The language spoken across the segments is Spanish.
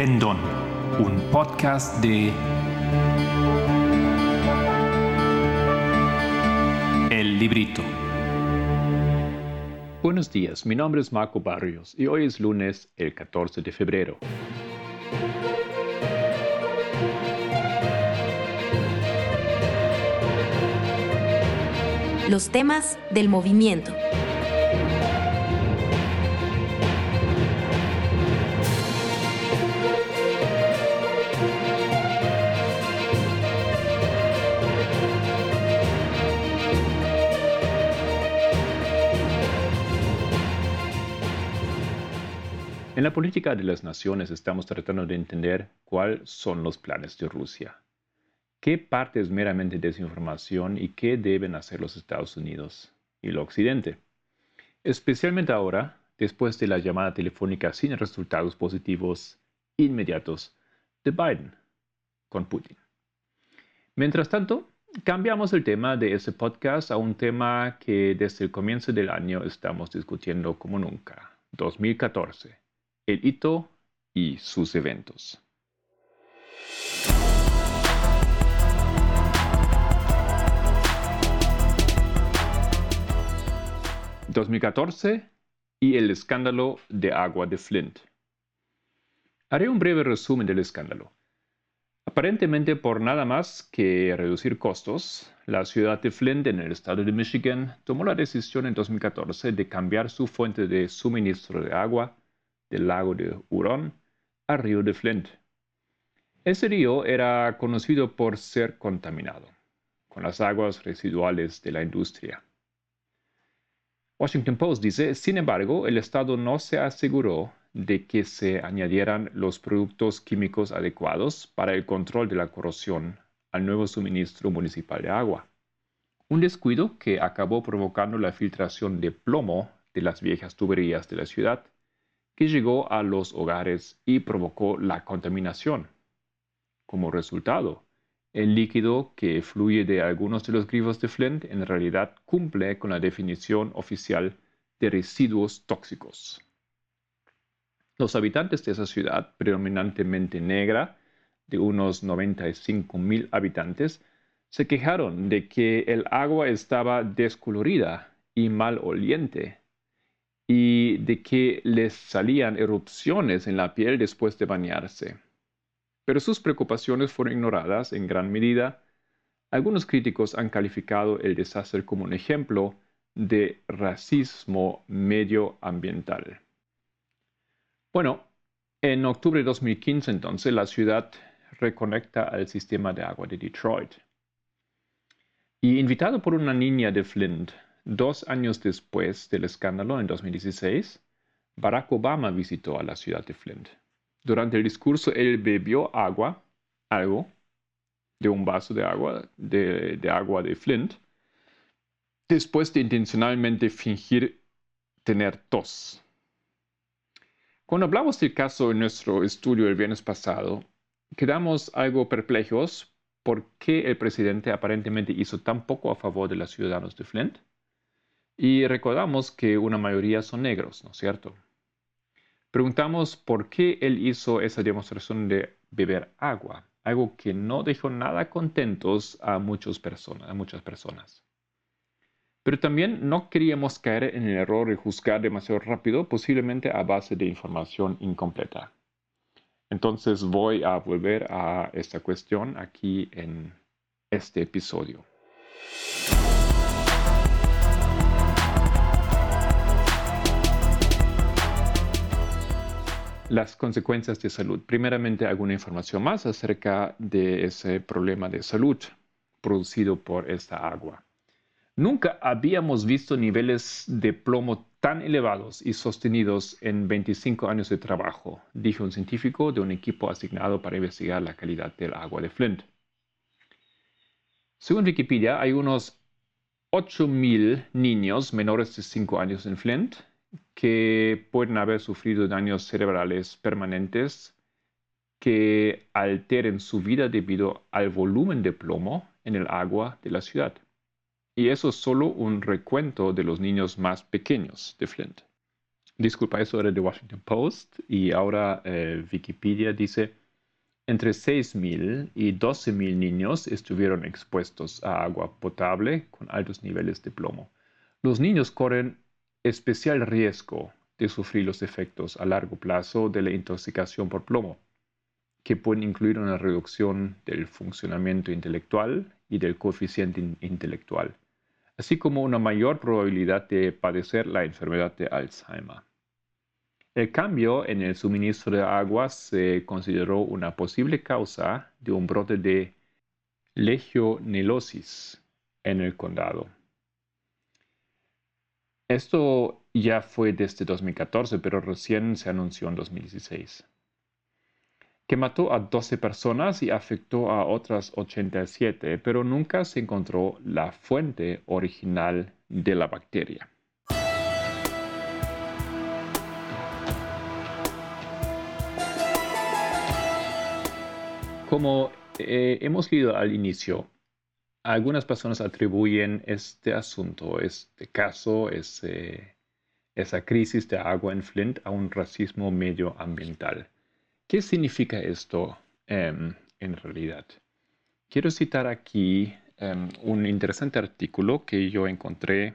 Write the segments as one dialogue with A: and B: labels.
A: Pendón, un podcast de El Librito.
B: Buenos días, mi nombre es Marco Barrios y hoy es lunes, el 14 de febrero.
C: Los temas del movimiento.
B: En la política de las naciones estamos tratando de entender cuáles son los planes de Rusia. ¿Qué parte es meramente desinformación y qué deben hacer los Estados Unidos y el Occidente? Especialmente ahora, después de la llamada telefónica sin resultados positivos inmediatos de Biden con Putin. Mientras tanto, cambiamos el tema de ese podcast a un tema que desde el comienzo del año estamos discutiendo como nunca, 2014 el hito y sus eventos. ...2014 y el escándalo de agua de Flint. Haré un breve resumen del escándalo. Aparentemente por nada más que reducir costos, la ciudad de Flint en el estado de Michigan tomó la decisión en 2014 de cambiar su fuente de suministro de agua del lago de Huron al río de Flint. Ese río era conocido por ser contaminado con las aguas residuales de la industria. Washington Post dice, sin embargo, el Estado no se aseguró de que se añadieran los productos químicos adecuados para el control de la corrosión al nuevo suministro municipal de agua. Un descuido que acabó provocando la filtración de plomo de las viejas tuberías de la ciudad que llegó a los hogares y provocó la contaminación. Como resultado, el líquido que fluye de algunos de los grifos de Flint en realidad cumple con la definición oficial de residuos tóxicos. Los habitantes de esa ciudad, predominantemente negra, de unos 95 mil habitantes, se quejaron de que el agua estaba descolorida y maloliente y de que les salían erupciones en la piel después de bañarse. Pero sus preocupaciones fueron ignoradas en gran medida. Algunos críticos han calificado el desastre como un ejemplo de racismo medioambiental. Bueno, en octubre de 2015 entonces la ciudad reconecta al sistema de agua de Detroit. Y invitado por una niña de Flint, Dos años después del escándalo, en 2016, Barack Obama visitó a la ciudad de Flint. Durante el discurso, él bebió agua, algo, de un vaso de agua, de, de agua de Flint, después de intencionalmente fingir tener tos. Cuando hablamos del caso en nuestro estudio el viernes pasado, quedamos algo perplejos por qué el presidente aparentemente hizo tan poco a favor de los ciudadanos de Flint y recordamos que una mayoría son negros, ¿no es cierto? Preguntamos por qué él hizo esa demostración de beber agua, algo que no dejó nada contentos a, muchas personas. Pero también no queríamos caer en el error de juzgar demasiado rápido, posiblemente a base de información incompleta. Entonces voy a volver a esta cuestión aquí en este episodio. Las consecuencias de salud. Primeramente, alguna información más acerca de ese problema de salud producido por esta agua. Nunca habíamos visto niveles de plomo tan elevados y sostenidos en 25 años de trabajo, dijo un científico de un equipo asignado para investigar la calidad del agua de Flint. Según Wikipedia, hay unos 8.000 niños menores de 5 años en Flint que pueden haber sufrido daños cerebrales permanentes que alteren su vida debido al volumen de plomo en el agua de la ciudad. Y eso es solo un recuento de los niños más pequeños de Flint. disculpa, eso era de Washington Post y ahora eh, Wikipedia dice, entre 6.000 y 12.000 niños estuvieron expuestos a agua potable con altos niveles de plomo. Los niños corren especial riesgo de sufrir los efectos a largo plazo de la intoxicación por plomo, que pueden incluir una reducción del funcionamiento intelectual y del coeficiente intelectual, así como una mayor probabilidad de padecer la enfermedad de Alzheimer. El cambio en el suministro de agua se consideró una posible causa de un brote de legionelosis en el condado. Esto ya fue desde 2014, pero recién se anunció en 2016, que mató a 12 personas y afectó a otras 87, pero nunca se encontró la fuente original de la bacteria. Como eh, hemos leído al inicio, algunas personas atribuyen este asunto, este caso, esa crisis de agua en Flint a un racismo medioambiental. ¿Qué significa esto em, en realidad? Quiero citar aquí em, un interesante artículo que yo encontré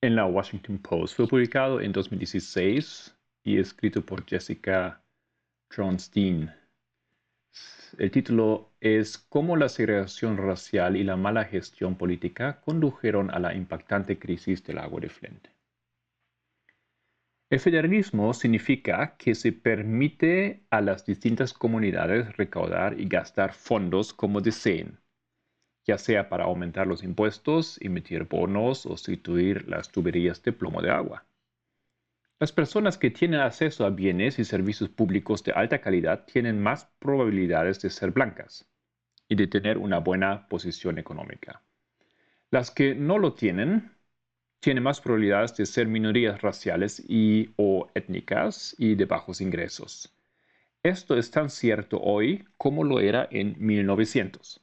B: en la Washington Post. Fue publicado en 2016 y escrito por Jessica Tronstein. El título es Cómo la segregación racial y la mala gestión política condujeron a la impactante crisis del agua de Flint. El federalismo significa que se permite a las distintas comunidades recaudar y gastar fondos como deseen, ya sea para aumentar los impuestos, emitir bonos o sustituir las tuberías de plomo de agua. Las personas que tienen acceso a bienes y servicios públicos de alta calidad tienen más probabilidades de ser blancas y de tener una buena posición económica. Las que no lo tienen tienen más probabilidades de ser minorías raciales y o étnicas y de bajos ingresos. Esto es tan cierto hoy como lo era en 1900.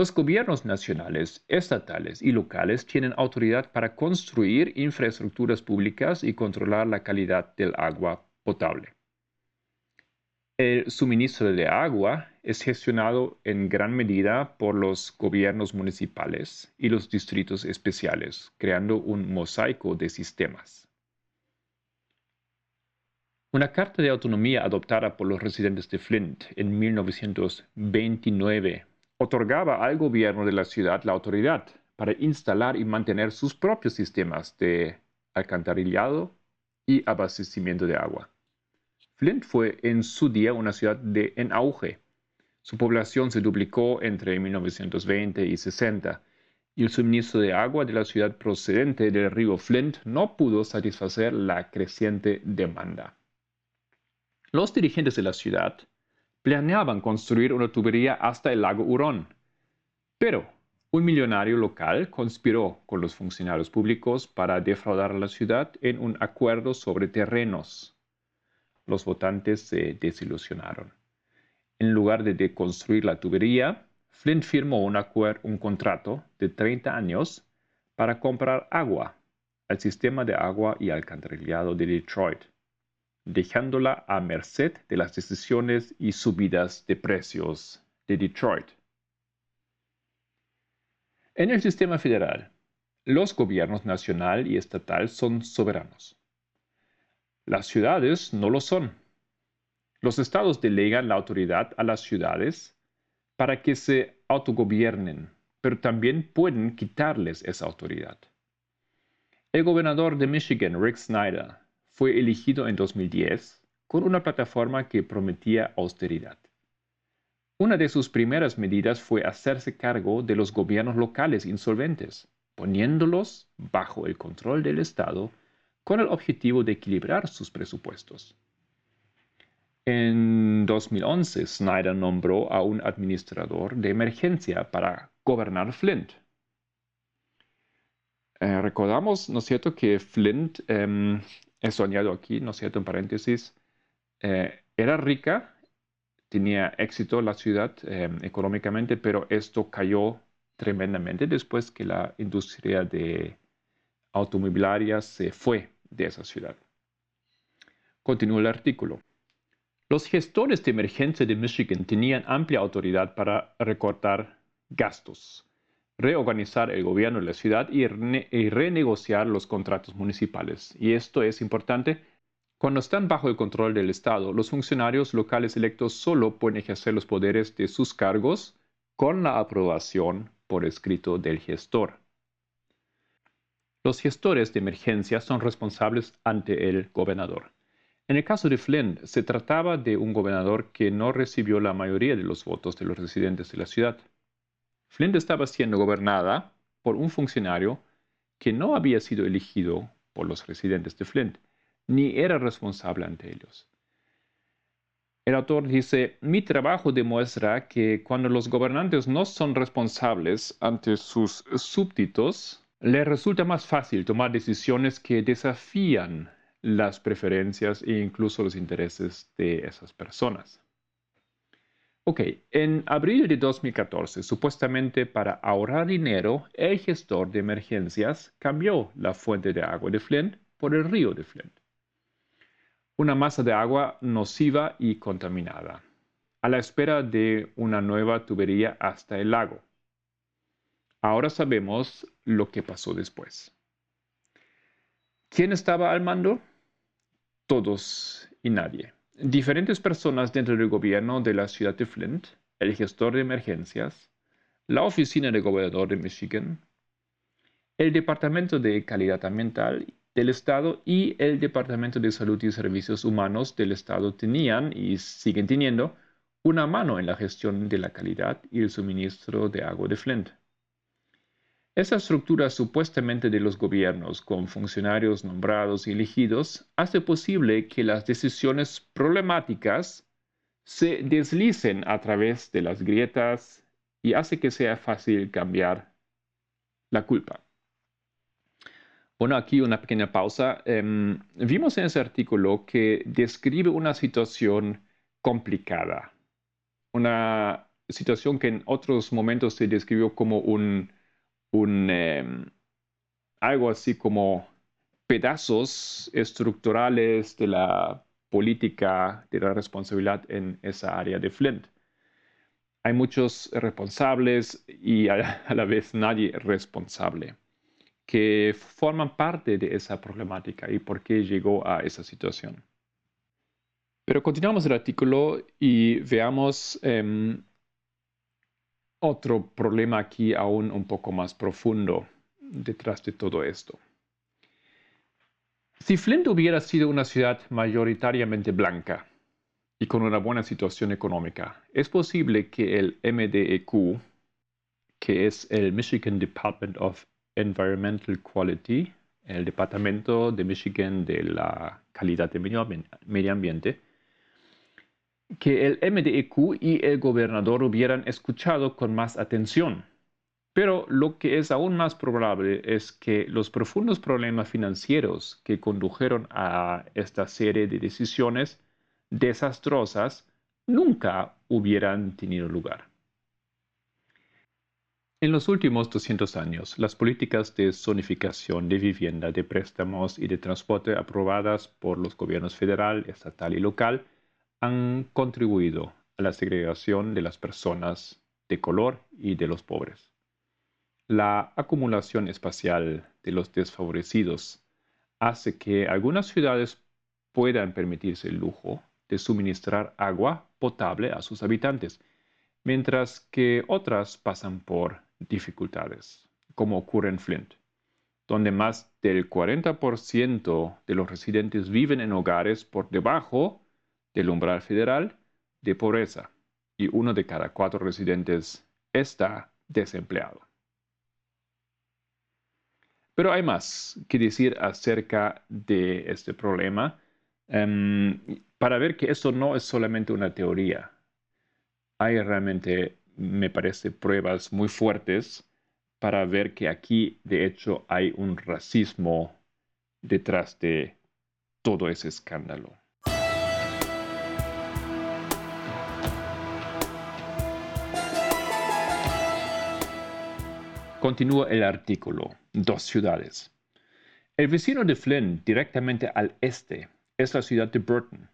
B: Los gobiernos nacionales, estatales y locales tienen autoridad para construir infraestructuras públicas y controlar la calidad del agua potable. El suministro de agua es gestionado en gran medida por los gobiernos municipales y los distritos especiales, creando un mosaico de sistemas. Una carta de autonomía adoptada por los residentes de Flint en 1929 otorgaba al gobierno de la ciudad la autoridad para instalar y mantener sus propios sistemas de alcantarillado y abastecimiento de agua. Flint fue en su día una ciudad de, en auge. Su población se duplicó entre 1920 y 60 y el suministro de agua de la ciudad procedente del río Flint no pudo satisfacer la creciente demanda. Los dirigentes de la ciudad planeaban construir una tubería hasta el lago Hurón. Pero un millonario local conspiró con los funcionarios públicos para defraudar a la ciudad en un acuerdo sobre terrenos. Los votantes se desilusionaron. En lugar de construir la tubería, Flint firmó un, un contrato de 30 años para comprar agua al sistema de agua y alcantarillado de Detroit dejándola a merced de las decisiones y subidas de precios de Detroit. En el sistema federal, los gobiernos nacional y estatal son soberanos. Las ciudades no lo son. Los estados delegan la autoridad a las ciudades para que se autogobiernen, pero también pueden quitarles esa autoridad. El gobernador de Michigan, Rick Snyder, fue elegido en 2010 con una plataforma que prometía austeridad. Una de sus primeras medidas fue hacerse cargo de los gobiernos locales insolventes, poniéndolos bajo el control del Estado con el objetivo de equilibrar sus presupuestos. En 2011, Snyder nombró a un administrador de emergencia para gobernar Flint. Eh, recordamos, ¿no es cierto?, que Flint em, he soñado aquí, ¿no es cierto?, en paréntesis, eh, era rica, tenía éxito la ciudad eh, económicamente, pero esto cayó tremendamente después que la industria de automobiliaria se fue de esa ciudad. Continúa el artículo. Los gestores de emergencia de Michigan tenían amplia autoridad para recortar gastos, reorganizar el gobierno de la ciudad y, renegociar los contratos municipales. Y esto es importante. Cuando están bajo el control del Estado, los funcionarios locales electos solo pueden ejercer los poderes de sus cargos con la aprobación por escrito del gestor. Los gestores de emergencia son responsables ante el gobernador. En el caso de Flint, se trataba de un gobernador que no recibió la mayoría de los votos de los residentes de la ciudad. Flint estaba siendo gobernada por un funcionario que no había sido elegido por los residentes de Flint, ni era responsable ante ellos. El autor dice, mi trabajo demuestra que cuando los gobernantes no son responsables ante sus súbditos, les resulta más fácil tomar decisiones que desafían las preferencias e incluso los intereses de esas personas. Ok, en abril de 2014, supuestamente para ahorrar dinero, el gestor de emergencias cambió la fuente de agua de Flint por el río de Flint. Una masa de agua nociva y contaminada, a la espera de una nueva tubería hasta el lago. Ahora sabemos lo que pasó después. ¿Quién estaba al mando? todos y nadie. Diferentes personas dentro del gobierno de la ciudad de Flint, el gestor de emergencias, la oficina del gobernador de Michigan, el Departamento de Calidad Ambiental del Estado y el Departamento de Salud y Servicios Humanos del Estado tenían y siguen teniendo una mano en la gestión de la calidad y el suministro de agua de Flint. Esa estructura supuestamente de los gobiernos con funcionarios nombrados y elegidos hace posible que las decisiones problemáticas se deslicen a través de las grietas y hace que sea fácil cambiar la culpa. Bueno, aquí una pequeña pausa. Em, vimos en ese artículo que describe una situación complicada, una situación que en otros momentos se describió como un un, em, algo así como pedazos estructurales de la política de la responsabilidad en esa área de Flint. Hay muchos responsables y a, la vez nadie responsable que forman parte de esa problemática y por qué llegó a esa situación. Pero continuamos el artículo y veamos em, otro problema aquí aún un poco más profundo detrás de todo esto. Si Flint hubiera sido una ciudad mayoritariamente blanca y con una buena situación económica, es posible que el MDEQ, que es el Michigan Department of Environmental Quality, el Departamento de Michigan de la Calidad de Medio Ambiente, que el MDEQ y el gobernador hubieran escuchado con más atención. Pero lo que es aún más probable es que los profundos problemas financieros que condujeron a esta serie de decisiones desastrosas nunca hubieran tenido lugar. En los últimos 200 años, las políticas de zonificación de vivienda, de préstamos y de transporte aprobadas por los gobiernos federal, estatal y local han contribuido a la segregación de las personas de color y de los pobres. La acumulación espacial de los desfavorecidos hace que algunas ciudades puedan permitirse el lujo de suministrar agua potable a sus habitantes, mientras que otras pasan por dificultades, como ocurre en Flint, donde más del 40% de los residentes viven en hogares por debajo del umbral federal de pobreza y uno de cada cuatro residentes está desempleado. Pero hay más que decir acerca de este problema em, para ver que esto no es solamente una teoría. Hay realmente, me parece, pruebas muy fuertes para ver que aquí, de hecho, hay un racismo detrás de todo ese escándalo. Continúa el artículo. Dos ciudades. El vecino de Flint, directamente al este, es la ciudad de Burton.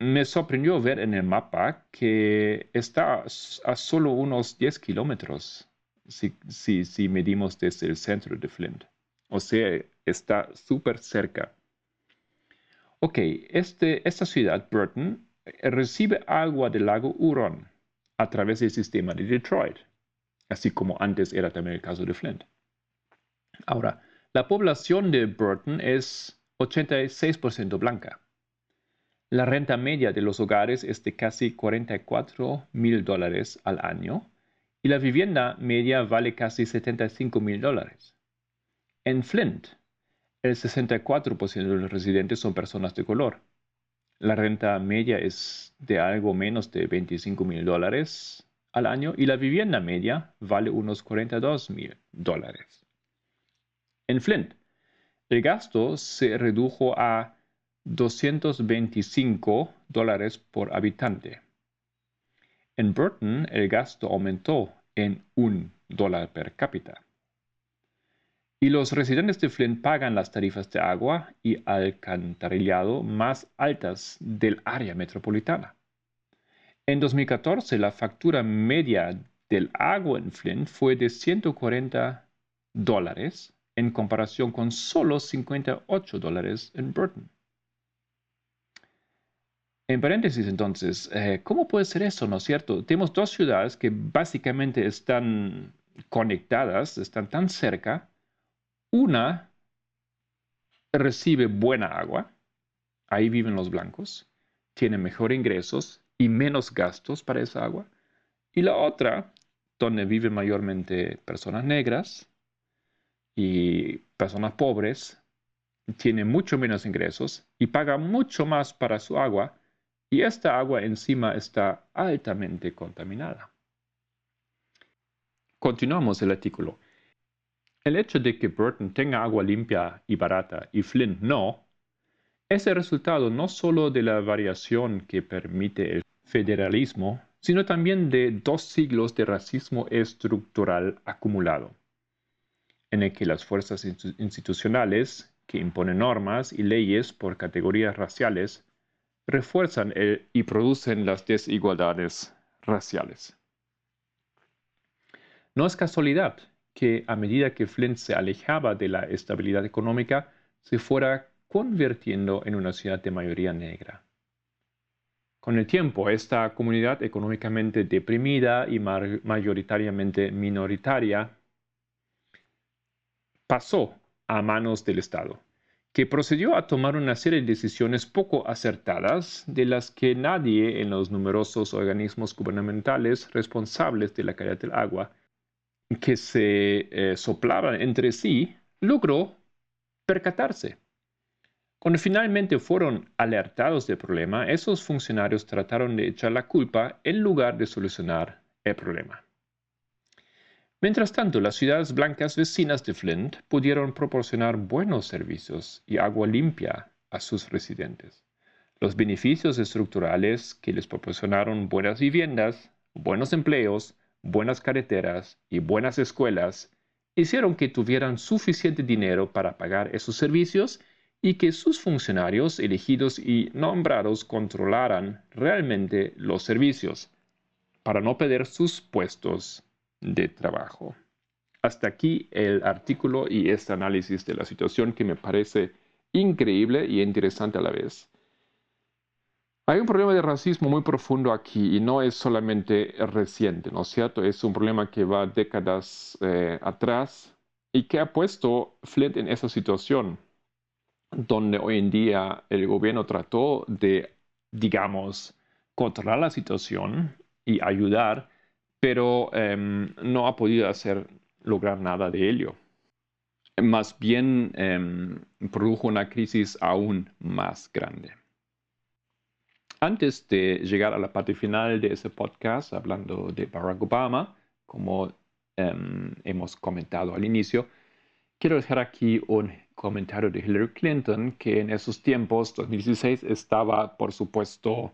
B: Me sorprendió ver en el mapa que está a solo unos 10 kilómetros si, si, medimos desde el centro de Flint. O sea, está súper cerca. Ok, este, esta ciudad, Burton, recibe agua del lago Huron a través del sistema de Detroit, así como antes era también el caso de Flint. Ahora, la población de Burton es 86% blanca. La renta media de los hogares es de casi 44 mil dólares al año y la vivienda media vale casi 75 mil dólares. En Flint, el 64% de los residentes son personas de color. La renta media es de algo menos de 25 mil dólares al año y la vivienda media vale unos 42 mil dólares. En Flint, el gasto se redujo a 225 dólares por habitante. En Burton, el gasto aumentó en un dólar per cápita. Y los residentes de Flint pagan las tarifas de agua y alcantarillado más altas del área metropolitana. En 2014, la factura media del agua en Flint fue de 140 dólares en comparación con solo 58 dólares en Burton. En paréntesis, entonces, eh, ¿cómo puede ser eso, no es cierto? Tenemos dos ciudades que básicamente están conectadas, están tan cerca. Una recibe buena agua, ahí viven los blancos, tiene mejor ingresos y menos gastos para esa agua. Y la otra, donde viven mayormente personas negras y personas pobres, tiene mucho menos ingresos y paga mucho más para su agua y esta agua encima está altamente contaminada. Continuamos el artículo. El hecho de que Burton tenga agua limpia y barata y Flint no, es el resultado no solo de la variación que permite el federalismo, sino también de dos siglos de racismo estructural acumulado, en el que las fuerzas institucionales que imponen normas y leyes por categorías raciales refuerzan y producen las desigualdades raciales. No es casualidad que a medida que Flint se alejaba de la estabilidad económica, se fuera convirtiendo en una ciudad de mayoría negra. Con el tiempo, esta comunidad económicamente deprimida y mayoritariamente minoritaria pasó a manos del Estado que procedió a tomar una serie de decisiones poco acertadas de las que nadie en los numerosos organismos gubernamentales responsables de la calidad del agua que se eh, soplaban entre sí logró percatarse. Cuando finalmente fueron alertados del problema, esos funcionarios trataron de echar la culpa en lugar de solucionar el problema. Mientras tanto, las ciudades blancas vecinas de Flint pudieron proporcionar buenos servicios y agua limpia a sus residentes. Los beneficios estructurales que les proporcionaron buenas viviendas, buenos empleos, buenas carreteras y buenas escuelas hicieron que tuvieran suficiente dinero para pagar esos servicios y que sus funcionarios elegidos y nombrados controlaran realmente los servicios para no perder sus puestos de trabajo. Hasta aquí el artículo y este análisis de la situación que me parece increíble y interesante a la vez. Hay un problema de racismo muy profundo aquí y no es solamente reciente, ¿no es cierto? Es un problema que va décadas eh, atrás y que ha puesto Flint en esa situación donde hoy en día el gobierno trató de, digamos, controlar la situación y ayudar pero em, no ha podido hacer lograr nada de ello. Más bien em, produjo una crisis aún más grande. Antes de llegar a la parte final de ese podcast, hablando de Barack Obama, como em, hemos comentado al inicio, quiero dejar aquí un comentario de Hillary Clinton, que en esos tiempos, 2016, estaba, por supuesto,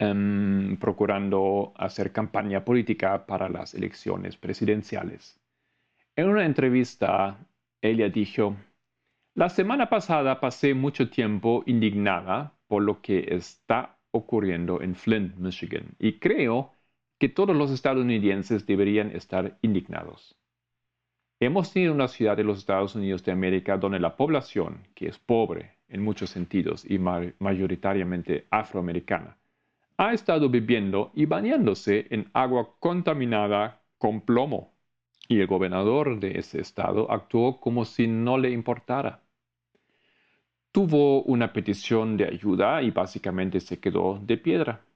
B: Em, procurando hacer campaña política para las elecciones presidenciales. En una entrevista, ella dijo, La semana pasada pasé mucho tiempo indignada por lo que está ocurriendo en Flint, Michigan, y creo que todos los estadounidenses deberían estar indignados. Hemos tenido una ciudad de los Estados Unidos de América donde la población, que es pobre en muchos sentidos y mayoritariamente afroamericana, ha estado bebiendo y bañándose en agua contaminada con plomo. Y el gobernador de ese estado actuó como si no le importara. Tuvo una petición de ayuda y básicamente se quedó de piedra.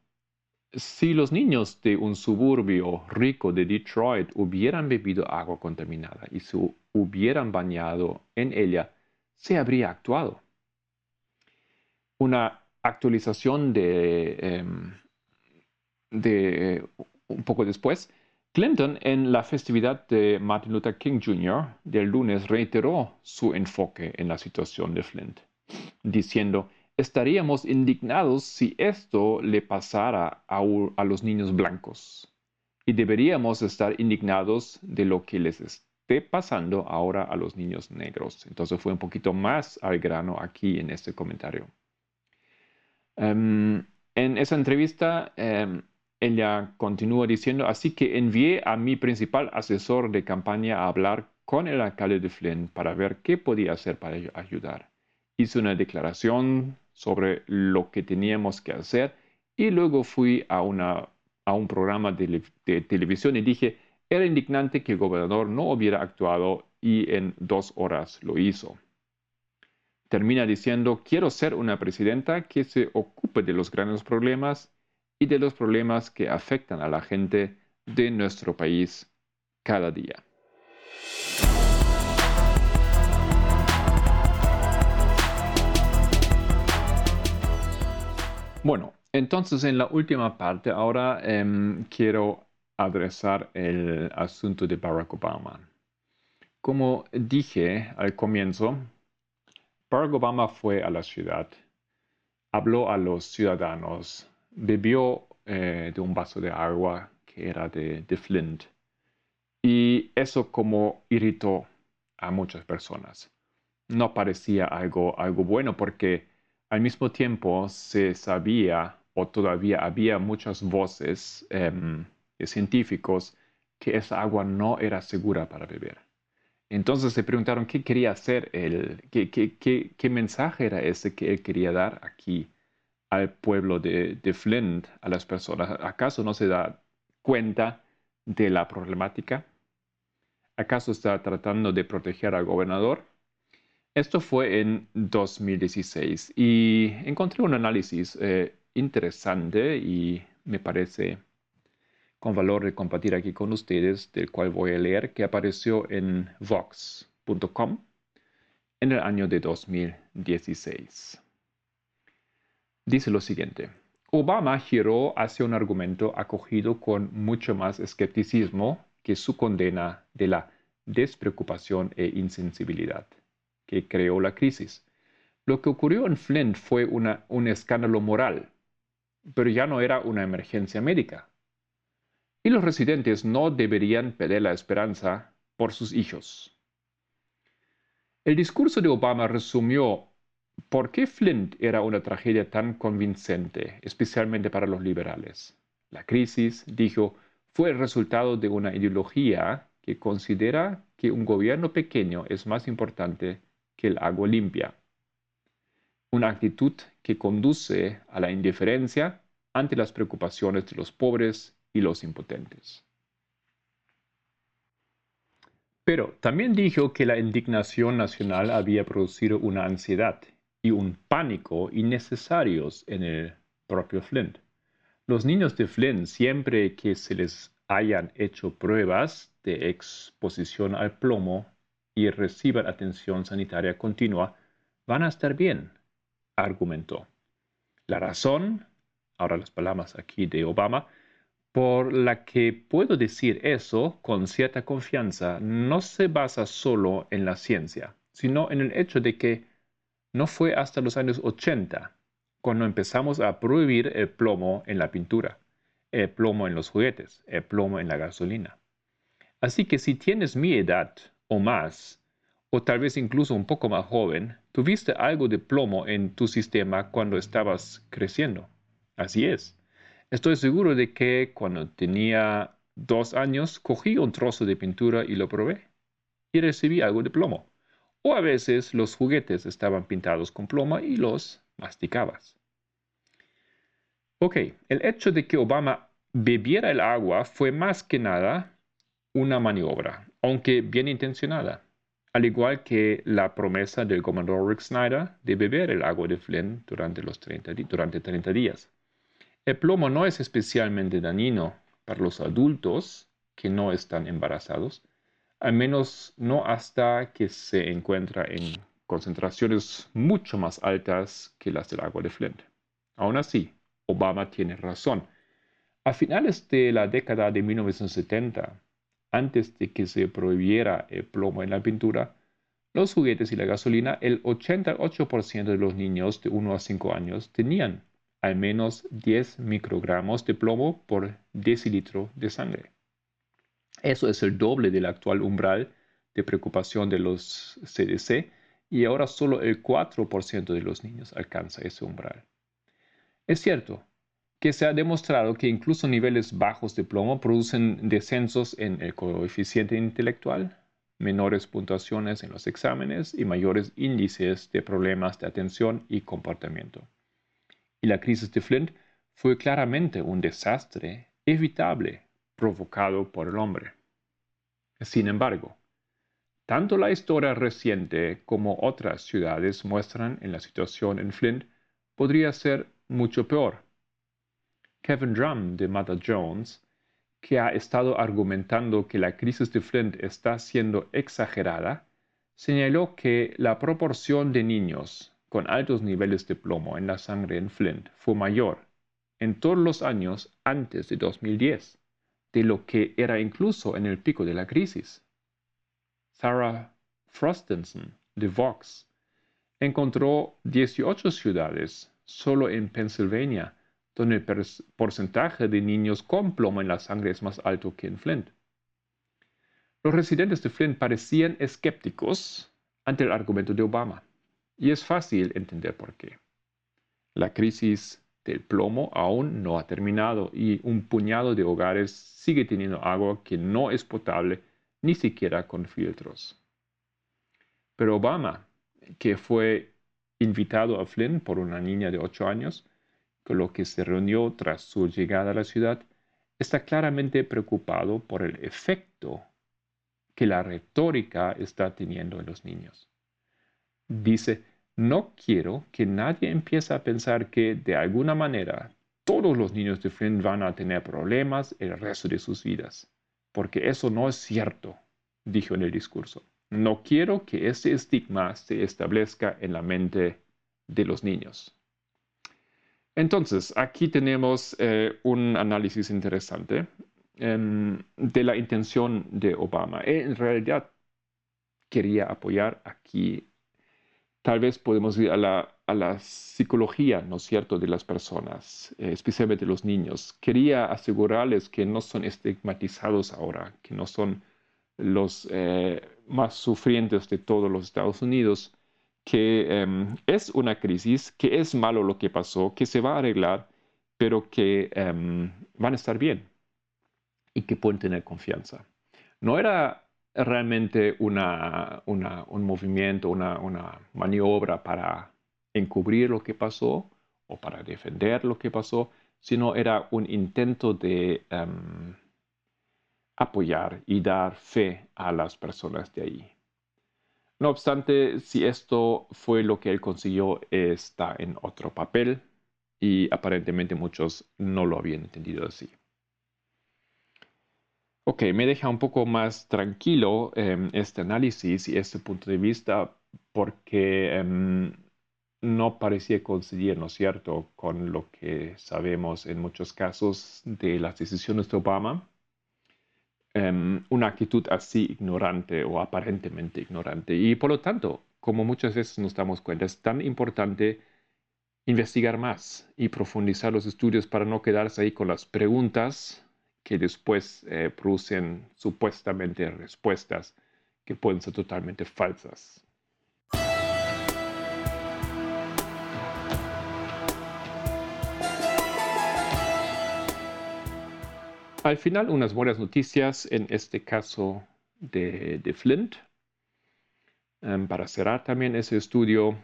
B: Si los niños de un suburbio rico de Detroit hubieran bebido agua contaminada y se hubieran bañado en ella, se habría actuado. Una actualización de, em, un poco después, Clinton en la festividad de Martin Luther King Jr. del lunes reiteró su enfoque en la situación de Flint, diciendo, estaríamos indignados si esto le pasara a, los niños blancos. Y deberíamos estar indignados de lo que les esté pasando ahora a los niños negros. Entonces fue un poquito más al grano aquí en este comentario. Em, en esa entrevista, em, ella continúa diciendo, así que envié a mi principal asesor de campaña a hablar con el alcalde de Flynn para ver qué podía hacer para ayudar. Hice una declaración sobre lo que teníamos que hacer y luego fui a, una, a un programa de, televisión y dije, era indignante que el gobernador no hubiera actuado y en dos horas lo hizo. Termina diciendo, quiero ser una presidenta que se ocupe de los grandes problemas y de los problemas que afectan a la gente de nuestro país cada día. Bueno, entonces en la última parte ahora em, quiero adresar el asunto de Barack Obama. Como dije al comienzo, Barack Obama fue a la ciudad, habló a los ciudadanos, bebió eh, de un vaso de agua que era de, de Flint y eso como irritó a muchas personas. No parecía algo, algo bueno porque al mismo tiempo se sabía o todavía había muchas voces em, de científicos que esa agua no era segura para beber. Entonces se preguntaron qué quería hacer él, qué, mensaje era ese que él quería dar aquí al pueblo de Flint, a las personas. ¿Acaso no se da cuenta de la problemática? ¿Acaso está tratando de proteger al gobernador? Esto fue en 2016 y encontré un análisis eh, interesante y me parece con valor de compartir aquí con ustedes, del cual voy a leer, que apareció en vox.com en el año de 2016. Dice lo siguiente. Obama giró hacia un argumento acogido con mucho más escepticismo que su condena de la despreocupación e insensibilidad que creó la crisis. Lo que ocurrió en Flint fue un escándalo moral, pero ya no era una emergencia médica. Y los residentes no deberían perder la esperanza por sus hijos. El discurso de Obama resumió por qué Flint era una tragedia tan convincente, especialmente para los liberales. La crisis, dijo, fue el resultado de una ideología que considera que un gobierno pequeño es más importante el agua limpia. Una actitud que conduce a la indiferencia ante las preocupaciones de los pobres y los impotentes. Pero también dijo que la indignación nacional había producido una ansiedad y un pánico innecesarios en el propio Flint. Los niños de Flint, siempre que se les hayan hecho pruebas de exposición al plomo, y reciban atención sanitaria continua, van a estar bien, argumentó. La razón, ahora las palabras aquí de Obama, por la que puedo decir eso con cierta confianza no se basa solo en la ciencia, sino en el hecho de que no fue hasta los años 80 cuando empezamos a prohibir el plomo en la pintura, el plomo en los juguetes, el plomo en la gasolina. Así que si tienes mi edad o más, o tal vez incluso un poco más joven, tuviste algo de plomo en tu sistema cuando estabas creciendo. Así es. Estoy seguro de que cuando tenía dos años cogí un trozo de pintura y lo probé y recibí algo de plomo. O a veces los juguetes estaban pintados con plomo y los masticabas. Ok, el hecho de que Obama bebiera el agua fue más que nada una maniobra, aunque bien intencionada, al igual que la promesa del gobernador Rick Snyder de beber el agua de Flynn durante, los 30, durante 30 días. El plomo no es especialmente dañino para los adultos que no están embarazados, al menos no hasta que se encuentra en concentraciones mucho más altas que las del agua de Flint. Aún así, Obama tiene razón. A finales de la década de 1970, antes de que se prohibiera el plomo en la pintura, los juguetes y la gasolina, el 88% de los niños de 1 a 5 años tenían al menos 10 microgramos de plomo por decilitro de sangre. Eso es el doble del actual umbral de preocupación de los CDC y ahora solo el 4% de los niños alcanza ese umbral. Es cierto que se ha demostrado que incluso niveles bajos de plomo producen descensos en el coeficiente intelectual, menores puntuaciones en los exámenes y mayores índices de problemas de atención y comportamiento y la crisis de Flint fue claramente un desastre evitable provocado por el hombre. Sin embargo, tanto la historia reciente como otras ciudades muestran en la situación en Flint podría ser mucho peor. Kevin Drum de Mother Jones, que ha estado argumentando que la crisis de Flint está siendo exagerada, señaló que la proporción de niños con altos niveles de plomo en la sangre en Flint fue mayor en todos los años antes de 2010 de lo que era incluso en el pico de la crisis. Sarah Frostenson de Vox encontró 18 ciudades solo en Pennsylvania donde el porcentaje de niños con plomo en la sangre es más alto que en Flint. Los residentes de Flint parecían escépticos ante el argumento de Obama. Y es fácil entender por qué. La crisis del plomo aún no ha terminado y un puñado de hogares sigue teniendo agua que no es potable ni siquiera con filtros. Pero Obama, que fue invitado a Flynn por una niña de 8 años, con lo que se reunió tras su llegada a la ciudad, está claramente preocupado por el efecto que la retórica está teniendo en los niños. Dice, no quiero que nadie empiece a pensar que de alguna manera todos los niños de Flint van a tener problemas el resto de sus vidas, porque eso no es cierto, dijo en el discurso. No quiero que ese estigma se establezca en la mente de los niños. Entonces, aquí tenemos eh, un análisis interesante em, de la intención de Obama. En realidad, quería apoyar aquí tal vez podemos ir a la, psicología, ¿no es cierto?, de las personas, eh, especialmente los niños. Quería asegurarles que no son estigmatizados ahora, que no son los eh, más sufrientes de todos los Estados Unidos, que em, es una crisis, que es malo lo que pasó, que se va a arreglar, pero que em, van a estar bien y que pueden tener confianza. No era realmente una, un movimiento, una, maniobra para encubrir lo que pasó o para defender lo que pasó, sino era un intento de em, apoyar y dar fe a las personas de ahí. No obstante, si esto fue lo que él consiguió, está en otro papel y aparentemente muchos no lo habían entendido así. Ok, me deja un poco más tranquilo em, este análisis y este punto de vista porque em, no parecía coincidir, ¿no es cierto?, con lo que sabemos en muchos casos de las decisiones de Obama. Em, una actitud así ignorante o aparentemente ignorante. Y por lo tanto, como muchas veces nos damos cuenta, es tan importante investigar más y profundizar los estudios para no quedarse ahí con las preguntas que después eh, producen supuestamente respuestas que pueden ser totalmente falsas. Al final, unas buenas noticias en este caso de, Flint. Em, para cerrar también ese estudio,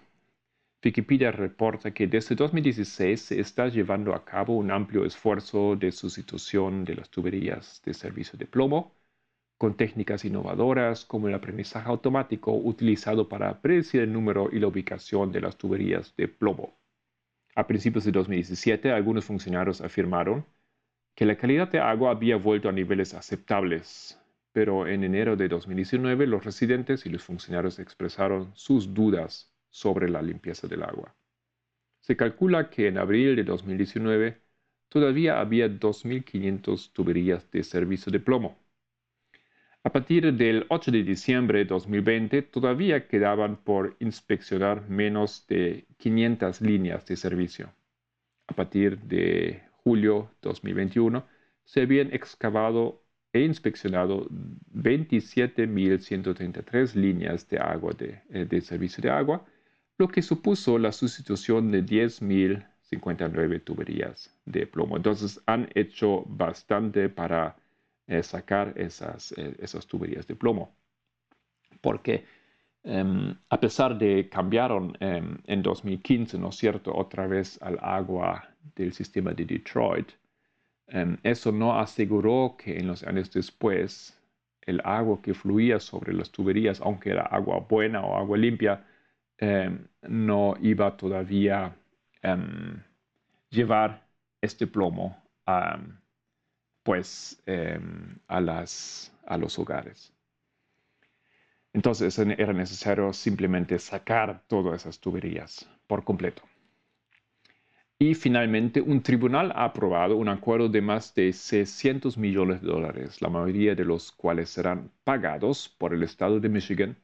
B: Wikipedia reporta que desde 2016 se está llevando a cabo un amplio esfuerzo de sustitución de las tuberías de servicio de plomo con técnicas innovadoras como el aprendizaje automático utilizado para predecir el número y la ubicación de las tuberías de plomo. A principios de 2017, algunos funcionarios afirmaron que la calidad de agua había vuelto a niveles aceptables, pero en enero de 2019 los residentes y los funcionarios expresaron sus dudas sobre la limpieza del agua. Se calcula que en abril de 2019 todavía había 2.500 tuberías de servicio de plomo. A partir del 8 de diciembre de 2020 todavía quedaban por inspeccionar menos de 500 líneas de servicio. A partir de julio 2021, se habían excavado e inspeccionado 27.133 líneas de agua de, eh, de, servicio de agua, lo que supuso la sustitución de 10.059 tuberías de plomo. Entonces han hecho bastante para eh, sacar esas, eh, esas tuberías de plomo, porque em, a pesar de cambiaron em, en 2015, ¿no es cierto?, otra vez al agua del sistema de Detroit, em, eso no aseguró que en los años después el agua que fluía sobre las tuberías, aunque era agua buena o agua limpia, no iba todavía a llevar este plomo pues, a los hogares. Entonces era necesario simplemente sacar todas esas tuberías por completo. Y finalmente, un tribunal ha aprobado un acuerdo de más de 600 millones de dólares, la mayoría de los cuales serán pagados por el estado de Michigan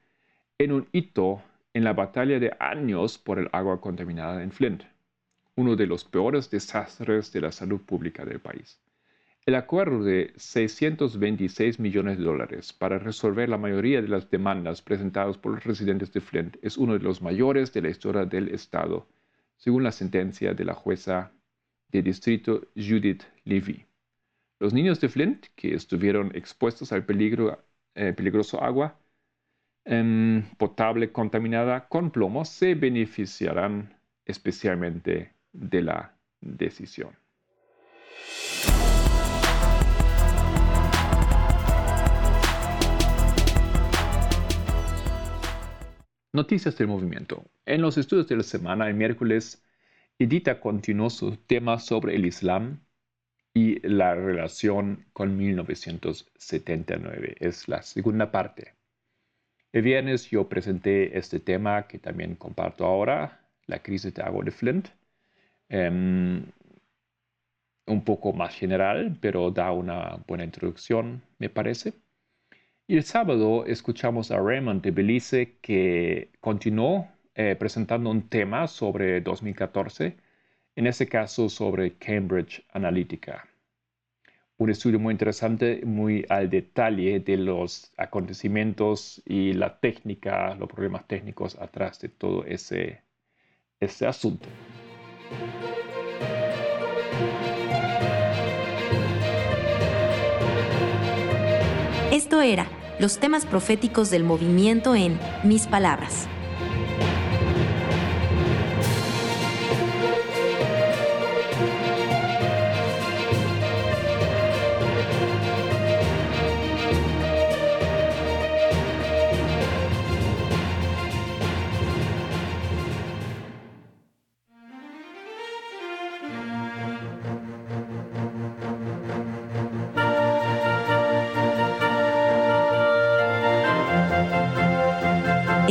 B: en un hito en la batalla de años por el agua contaminada en Flint, uno de los peores desastres de la salud pública del país. El acuerdo de 626 millones de dólares para resolver la mayoría de las demandas presentadas por los residentes de Flint es uno de los mayores de la historia del estado según la sentencia de la jueza de distrito Judith Levy. Los niños de Flint que estuvieron expuestos al peligro, eh, peligroso agua em, potable contaminada con plomo se beneficiarán especialmente de la decisión. Noticias del movimiento. En los estudios de la semana, el miércoles, Edita continuó su tema sobre el Islam y la relación con 1979. Es la segunda parte. El viernes yo presenté este tema que también comparto ahora, la crisis de agua de Flint. Em, un poco más general, pero da una buena introducción, me parece. Y el sábado escuchamos a Raymond de Belice que continuó eh, presentando un tema sobre 2014, en ese caso sobre Cambridge Analytica. Un estudio muy interesante, muy al detalle de los acontecimientos y la técnica, los problemas técnicos atrás de todo ese, ese asunto.
C: Esto era los temas proféticos del movimiento en Mis Palabras.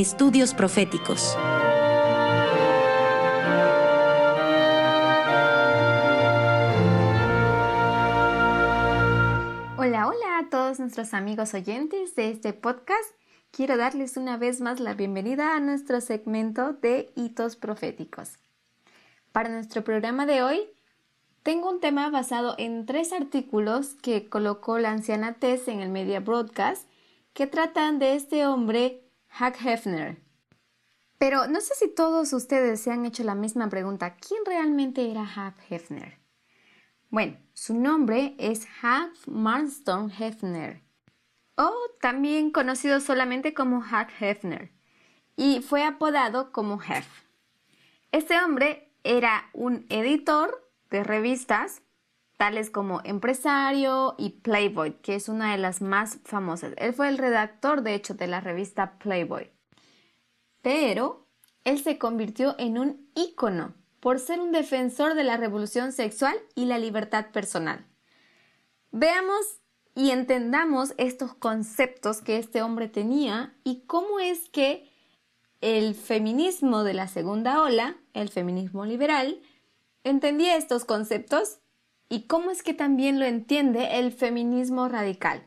C: Estudios Proféticos.
D: Hola, hola a todos nuestros amigos oyentes de este podcast. Quiero darles una vez más la bienvenida a nuestro segmento de hitos proféticos. Para nuestro programa de hoy, tengo un tema basado en tres artículos que colocó la anciana Tess en el Media Broadcast que tratan de este hombre, Hugh Hefner. Pero no sé si todos ustedes se han hecho la misma pregunta, ¿quién realmente era Hugh Hefner? Bueno, su nombre es Hugh Marston Hefner, o también conocido solamente como Hugh Hefner, y fue apodado como Hef. Este hombre era un editor de revistas tales como Empresario y Playboy, que es una de las más famosas. Él fue el redactor, de hecho, de la revista Playboy. Pero él se convirtió en un ícono por ser un defensor de la revolución sexual y la libertad personal. Veamos y entendamos estos conceptos que este hombre tenía y cómo es que el feminismo de la segunda ola, el feminismo liberal, entendía estos conceptos y cómo es que también lo entiende el feminismo radical.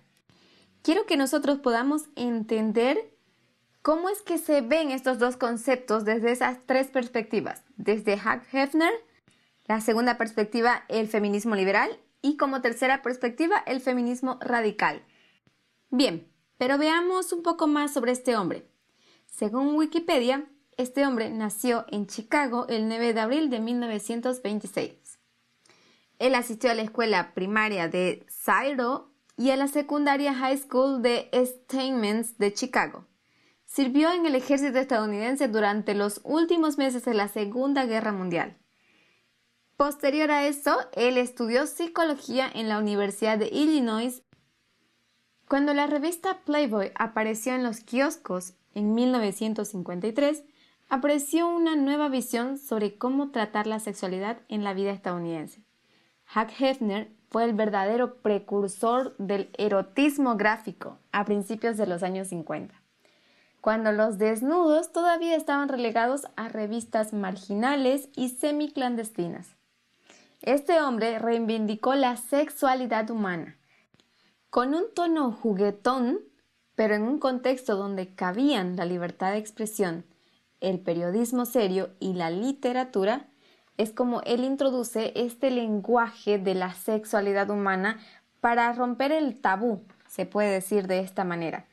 D: Quiero que nosotros podamos entender cómo es que se ven estos dos conceptos desde esas tres perspectivas, desde Hugh Hefner, la segunda perspectiva, el feminismo liberal, y como tercera perspectiva, el feminismo radical. Bien, pero veamos un poco más sobre este hombre. Según Wikipedia, este hombre nació en Chicago el 9 de abril de 1926. Él asistió a la escuela primaria de Cairo y a la secundaria High School de Steinmetz de Chicago. Sirvió en el ejército estadounidense durante los últimos meses de la Segunda Guerra Mundial. Posterior a eso, él estudió psicología en la Universidad de Illinois. Cuando la revista Playboy apareció en los kioscos en 1953, apareció una nueva visión sobre cómo tratar la sexualidad en la vida estadounidense. Hugh Hefner fue el verdadero precursor del erotismo gráfico a principios de los años 50, cuando los desnudos todavía estaban relegados a revistas marginales y semiclandestinas. Este hombre reivindicó la sexualidad humana, con un tono juguetón pero en un contexto donde cabían la libertad de expresión, el periodismo serio y la literatura, es como él introduce este lenguaje de la sexualidad humana para romper el tabú, se puede decir de esta manera.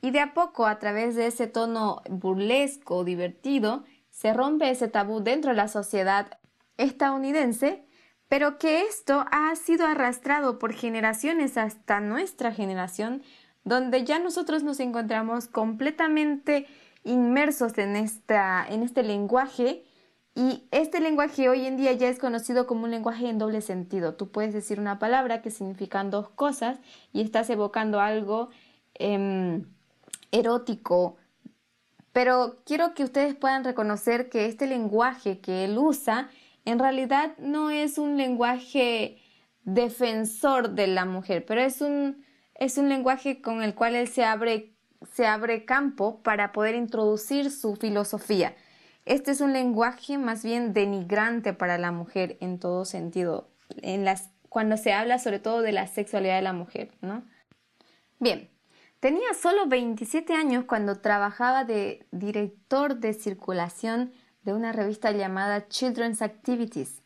D: Y de a poco, a través de ese tono burlesco, divertido, se rompe ese tabú dentro de la sociedad estadounidense, pero que esto ha sido arrastrado por generaciones hasta nuestra generación donde ya nosotros nos encontramos completamente inmersos en, esta, en este lenguaje y este lenguaje hoy en día ya es conocido como un lenguaje en doble sentido. Tú puedes decir una palabra que significan dos cosas y estás evocando algo em, erótico, pero quiero que ustedes puedan reconocer que este lenguaje que él usa en realidad no es un lenguaje defensor de la mujer, pero es un es un lenguaje con el cual él se abre, se abre campo para poder introducir su filosofía. Este es un lenguaje más bien denigrante para la mujer en todo sentido, cuando se habla sobre todo de la sexualidad de la mujer, ¿no? Bien, tenía solo 27 años cuando trabajaba de director de circulación de una revista llamada Children's Activities.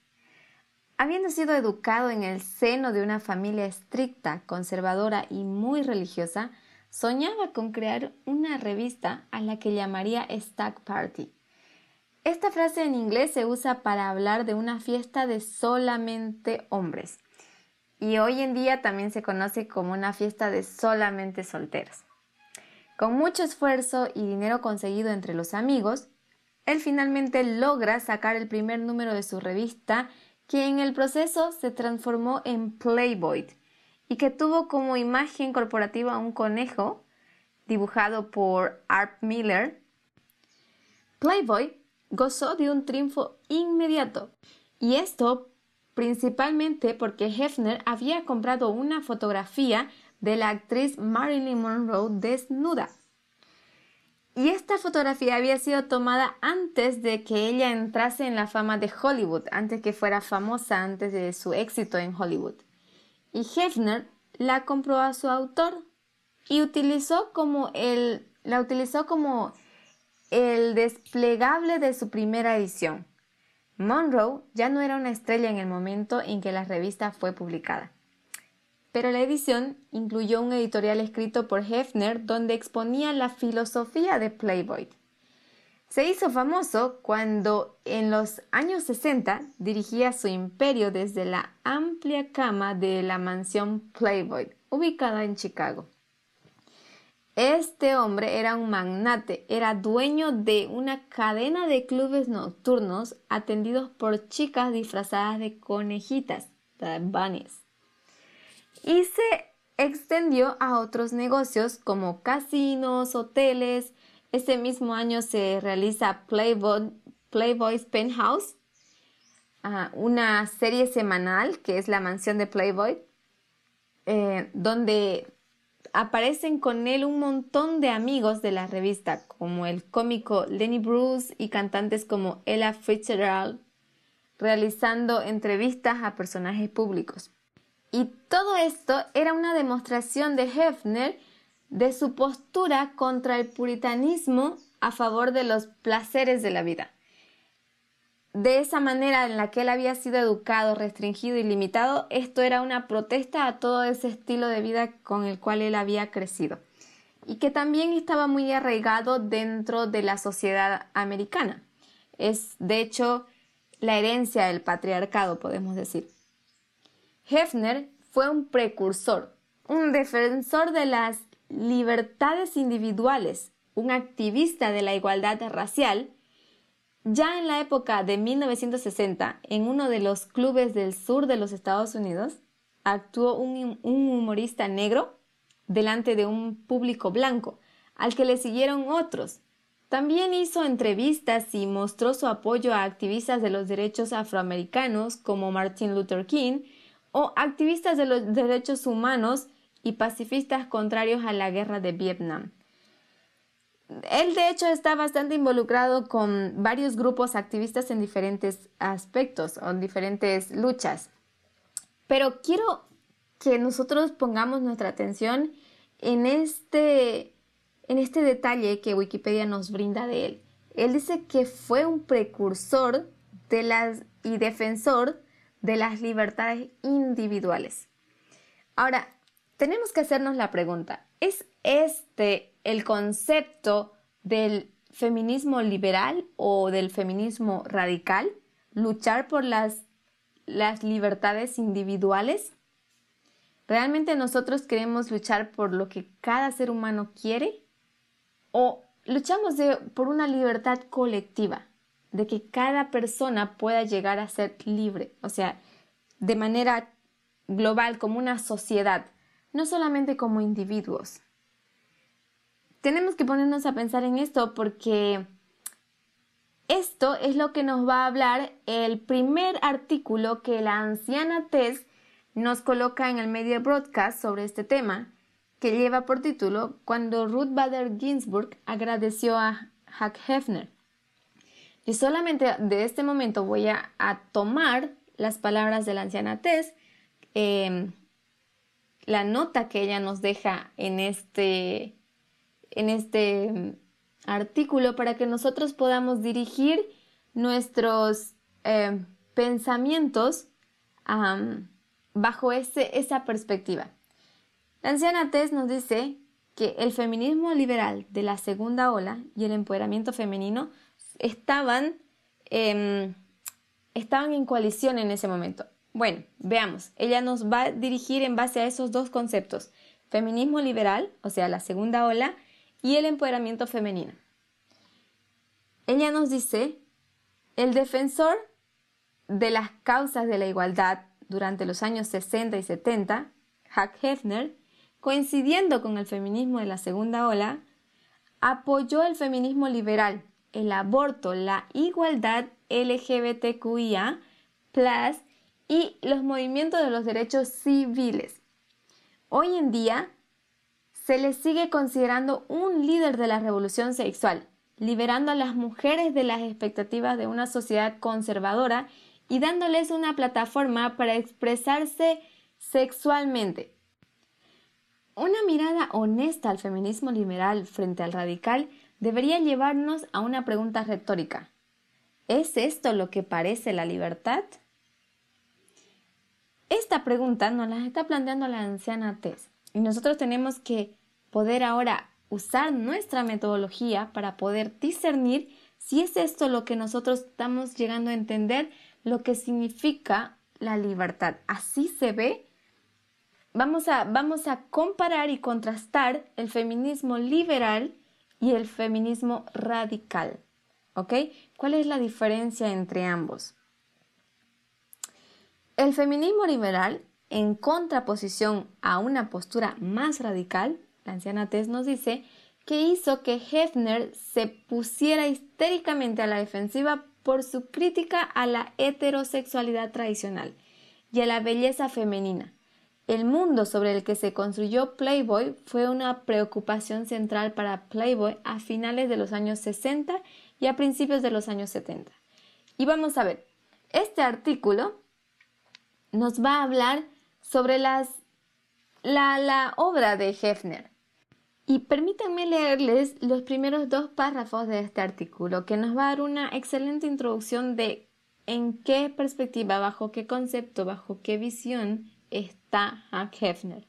D: Habiendo sido educado en el seno de una familia estricta, conservadora y muy religiosa, soñaba con crear una revista a la que llamaría Stag Party. Esta frase en inglés se usa para hablar de una fiesta de solamente hombres y hoy en día también se conoce como una fiesta de solamente solteros. Con mucho esfuerzo y dinero conseguido entre los amigos, él finalmente logra sacar el primer número de su revista que en el proceso se transformó en Playboy y que tuvo como imagen corporativa un conejo dibujado por Art Miller. Playboy gozó de un triunfo inmediato y esto principalmente porque Hefner había comprado una fotografía de la actriz Marilyn Monroe desnuda. Y esta fotografía había sido tomada antes de que ella entrase en la fama de Hollywood, antes que fuera famosa, antes de su éxito en Hollywood. Y Hefner la compró a su autor y utilizó como el, la utilizó como el desplegable de su primera edición. Monroe ya no era una estrella en el momento en que la revista fue publicada. pero la edición incluyó un editorial escrito por Hefner donde exponía la filosofía de Playboy. Se hizo famoso cuando en los años 60 dirigía su imperio desde la amplia cama de la mansión Playboy, ubicada en Chicago. Este hombre era un magnate, era dueño de una cadena de clubes nocturnos atendidos por chicas disfrazadas de conejitas, bunnies y se extendió a otros negocios como casinos, hoteles. Ese mismo año se realiza Playboy, Playboy's Penthouse, ah, una serie semanal que es la mansión de Playboy, eh, donde aparecen con él un montón de amigos de la revista, como el cómico Lenny Bruce y cantantes como Ella Fitzgerald, realizando entrevistas a personajes públicos. Y todo esto era una demostración de Hefner de su postura contra el puritanismo a favor de los placeres de la vida. De esa manera en la que él había sido educado, restringido y limitado, esto era una protesta a todo ese estilo de vida con el cual él había crecido y que también estaba muy arraigado dentro de la sociedad americana. Es, de hecho, la herencia del patriarcado, podemos decir. Hefner fue un precursor, un defensor de las libertades individuales, un activista de la igualdad racial. Ya en la época de 1960, en uno de los clubes del sur de los Estados Unidos, actuó un, humorista negro delante de un público blanco, al que le siguieron otros. También hizo entrevistas y mostró su apoyo a activistas de los derechos afroamericanos como Martin Luther King o activistas de los derechos humanos y pacifistas contrarios a la guerra de Vietnam. Él de hecho está bastante involucrado con varios grupos activistas en diferentes aspectos o en diferentes luchas. Pero quiero que nosotros pongamos nuestra atención en este, en este detalle que Wikipedia nos brinda de él. Él dice que fue un precursor de las, y defensor de las libertades individuales. Ahora, tenemos que hacernos la pregunta, ¿es este el concepto del feminismo liberal o del feminismo radical? ¿Luchar por las, las libertades individuales? ¿Realmente nosotros queremos luchar por lo que cada ser humano quiere? ¿O luchamos por una libertad colectiva? de que cada persona pueda llegar a ser libre, o sea, de manera global, como una sociedad, no solamente como individuos. Tenemos que ponernos a pensar en esto porque esto es lo que nos va a hablar el primer artículo que la anciana Tess nos coloca en el media broadcast sobre este tema, que lleva por título Cuando Ruth Bader Ginsburg agradeció a Huck Hefner. Y solamente de este momento voy a, tomar las palabras de la anciana Tess, em, la nota que ella nos deja en este, en este em, artículo para que nosotros podamos dirigir nuestros em, pensamientos bajo ese, esa perspectiva. La anciana Tess nos dice que el feminismo liberal de la segunda ola y el empoderamiento femenino estaban, em, estaban en coalición en ese momento. Bueno, veamos, ella nos va a dirigir en base a esos dos conceptos, feminismo liberal, o sea, la segunda ola, y el empoderamiento femenino. Ella nos dice, el defensor de las causas de la igualdad durante los años 60 y 70, Huck Hefner, coincidiendo con el feminismo de la segunda ola, apoyó el feminismo liberal el aborto, la igualdad LGBTQIA, y los movimientos de los derechos civiles. Hoy en día se le sigue considerando un líder de la revolución sexual, liberando a las mujeres de las expectativas de una sociedad conservadora y dándoles una plataforma para expresarse sexualmente. Una mirada honesta al feminismo liberal frente al radical debería llevarnos a una pregunta retórica. ¿Es esto lo que parece la libertad? esta pregunta nos la está planteando la anciana Tess y nosotros tenemos que poder ahora usar nuestra metodología para poder discernir si es esto lo que nosotros estamos llegando a entender, lo que significa la libertad. Así se ve. Vamos a, vamos a comparar y contrastar el feminismo liberal y el feminismo radical. ¿Ok? ¿Cuál es la diferencia entre ambos? El feminismo liberal, en contraposición a una postura más radical, la anciana Tess nos dice, que hizo que Hefner se pusiera histéricamente a la defensiva por su crítica a la heterosexualidad tradicional y a la belleza femenina. El mundo sobre el que se construyó Playboy fue una preocupación central para Playboy a finales de los años 60 y a principios de los años 70. Y vamos a ver, este artículo nos va a hablar sobre las, la, la obra de Hefner. Y permítanme leerles los primeros dos párrafos de este artículo, que nos va a dar una excelente introducción de en qué perspectiva, bajo qué concepto, bajo qué visión está Hefner.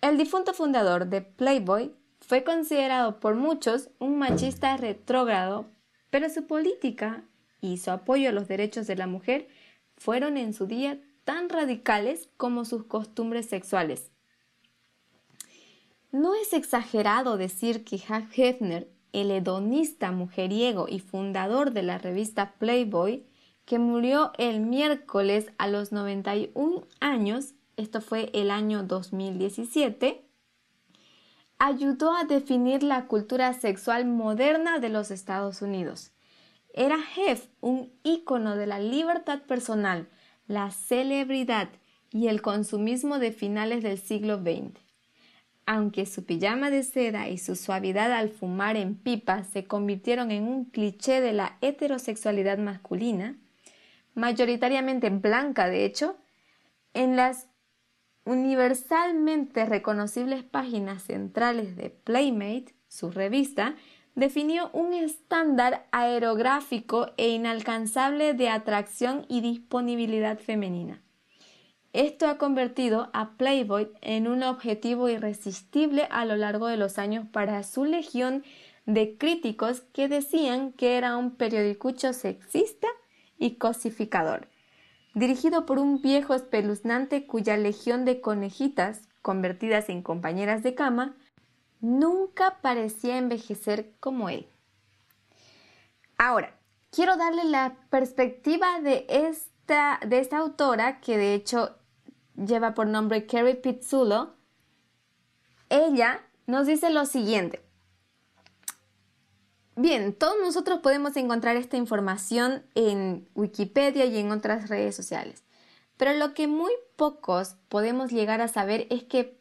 D: El difunto fundador de Playboy fue considerado por muchos un machista retrógrado, pero su política y su apoyo a los derechos de la mujer fueron en su día tan radicales como sus costumbres sexuales. No es exagerado decir que Hugh Hefner, el hedonista mujeriego y fundador de la revista Playboy, que murió el miércoles a los 91 años, esto fue el año 2017, ayudó a definir la cultura sexual moderna de los Estados Unidos. Era Hef un ícono de la libertad personal, la celebridad y el consumismo de finales del siglo XX. Aunque su pijama de seda y su suavidad al fumar en pipa se convirtieron en un cliché de la heterosexualidad masculina, mayoritariamente blanca de hecho, en las universalmente reconocibles páginas centrales de Playmate, su revista, definió un estándar aerográfico e inalcanzable de atracción y disponibilidad femenina. Esto ha convertido a Playboy en un objetivo irresistible a lo largo de los años para su legión de críticos que decían que era un periodicucho sexista y cosificador, dirigido por un viejo espeluznante cuya legión de conejitas, convertidas en compañeras de cama, nunca parecía envejecer como él. Ahora, quiero darle la perspectiva de esta, de esta autora que de hecho lleva por nombre Carrie Pizzulo, ella nos dice lo siguiente. Bien, todos nosotros podemos encontrar esta información en Wikipedia y en otras redes sociales, pero lo que muy pocos podemos llegar a saber es que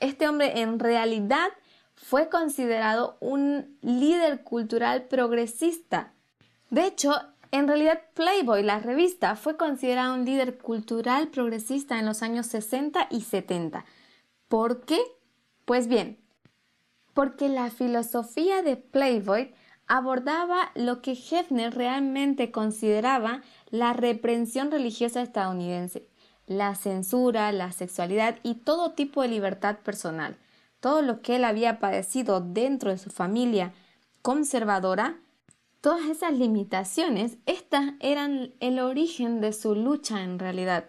D: este hombre en realidad fue considerado un líder cultural progresista. De hecho, en realidad, Playboy, la revista, fue considerada un líder cultural progresista en los años 60 y 70. ¿Por qué? Pues bien, porque la filosofía de Playboy abordaba lo que Hefner realmente consideraba la reprensión religiosa estadounidense, la censura, la sexualidad y todo tipo de libertad personal. Todo lo que él había padecido dentro de su familia conservadora Todas esas limitaciones, estas eran el origen de su lucha en realidad.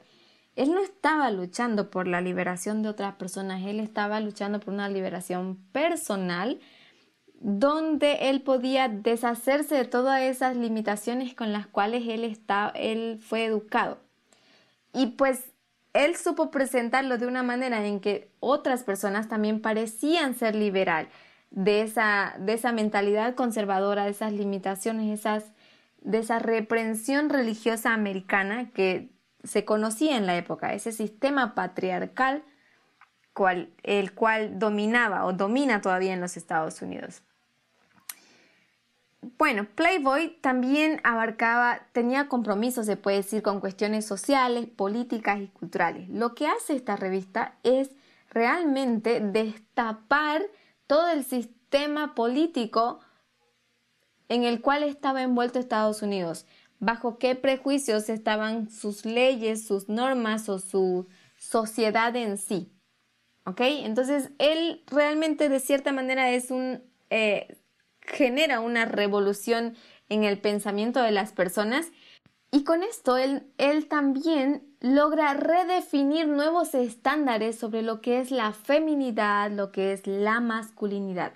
D: Él no estaba luchando por la liberación de otras personas, él estaba luchando por una liberación personal donde él podía deshacerse de todas esas limitaciones con las cuales él, está, él fue educado. Y pues él supo presentarlo de una manera en que otras personas también parecían ser liberal de esa, de esa mentalidad conservadora, de esas limitaciones, esas, de esa reprensión religiosa americana que se conocía en la época, ese sistema patriarcal el cual dominaba o domina todavía en los Estados Unidos. Bueno, Playboy también abarcaba, tenía compromisos, se puede decir, con cuestiones sociales, políticas y culturales. Lo que hace esta revista es realmente destapar todo el sistema político en el cual estaba envuelto Estados Unidos, bajo qué prejuicios estaban sus leyes, sus normas o su sociedad en sí. ¿Ok? Entonces, él realmente de cierta manera es un, eh, genera una revolución en el pensamiento de las personas y con esto él, él también logra redefinir nuevos estándares sobre lo que es la feminidad, lo que es la masculinidad.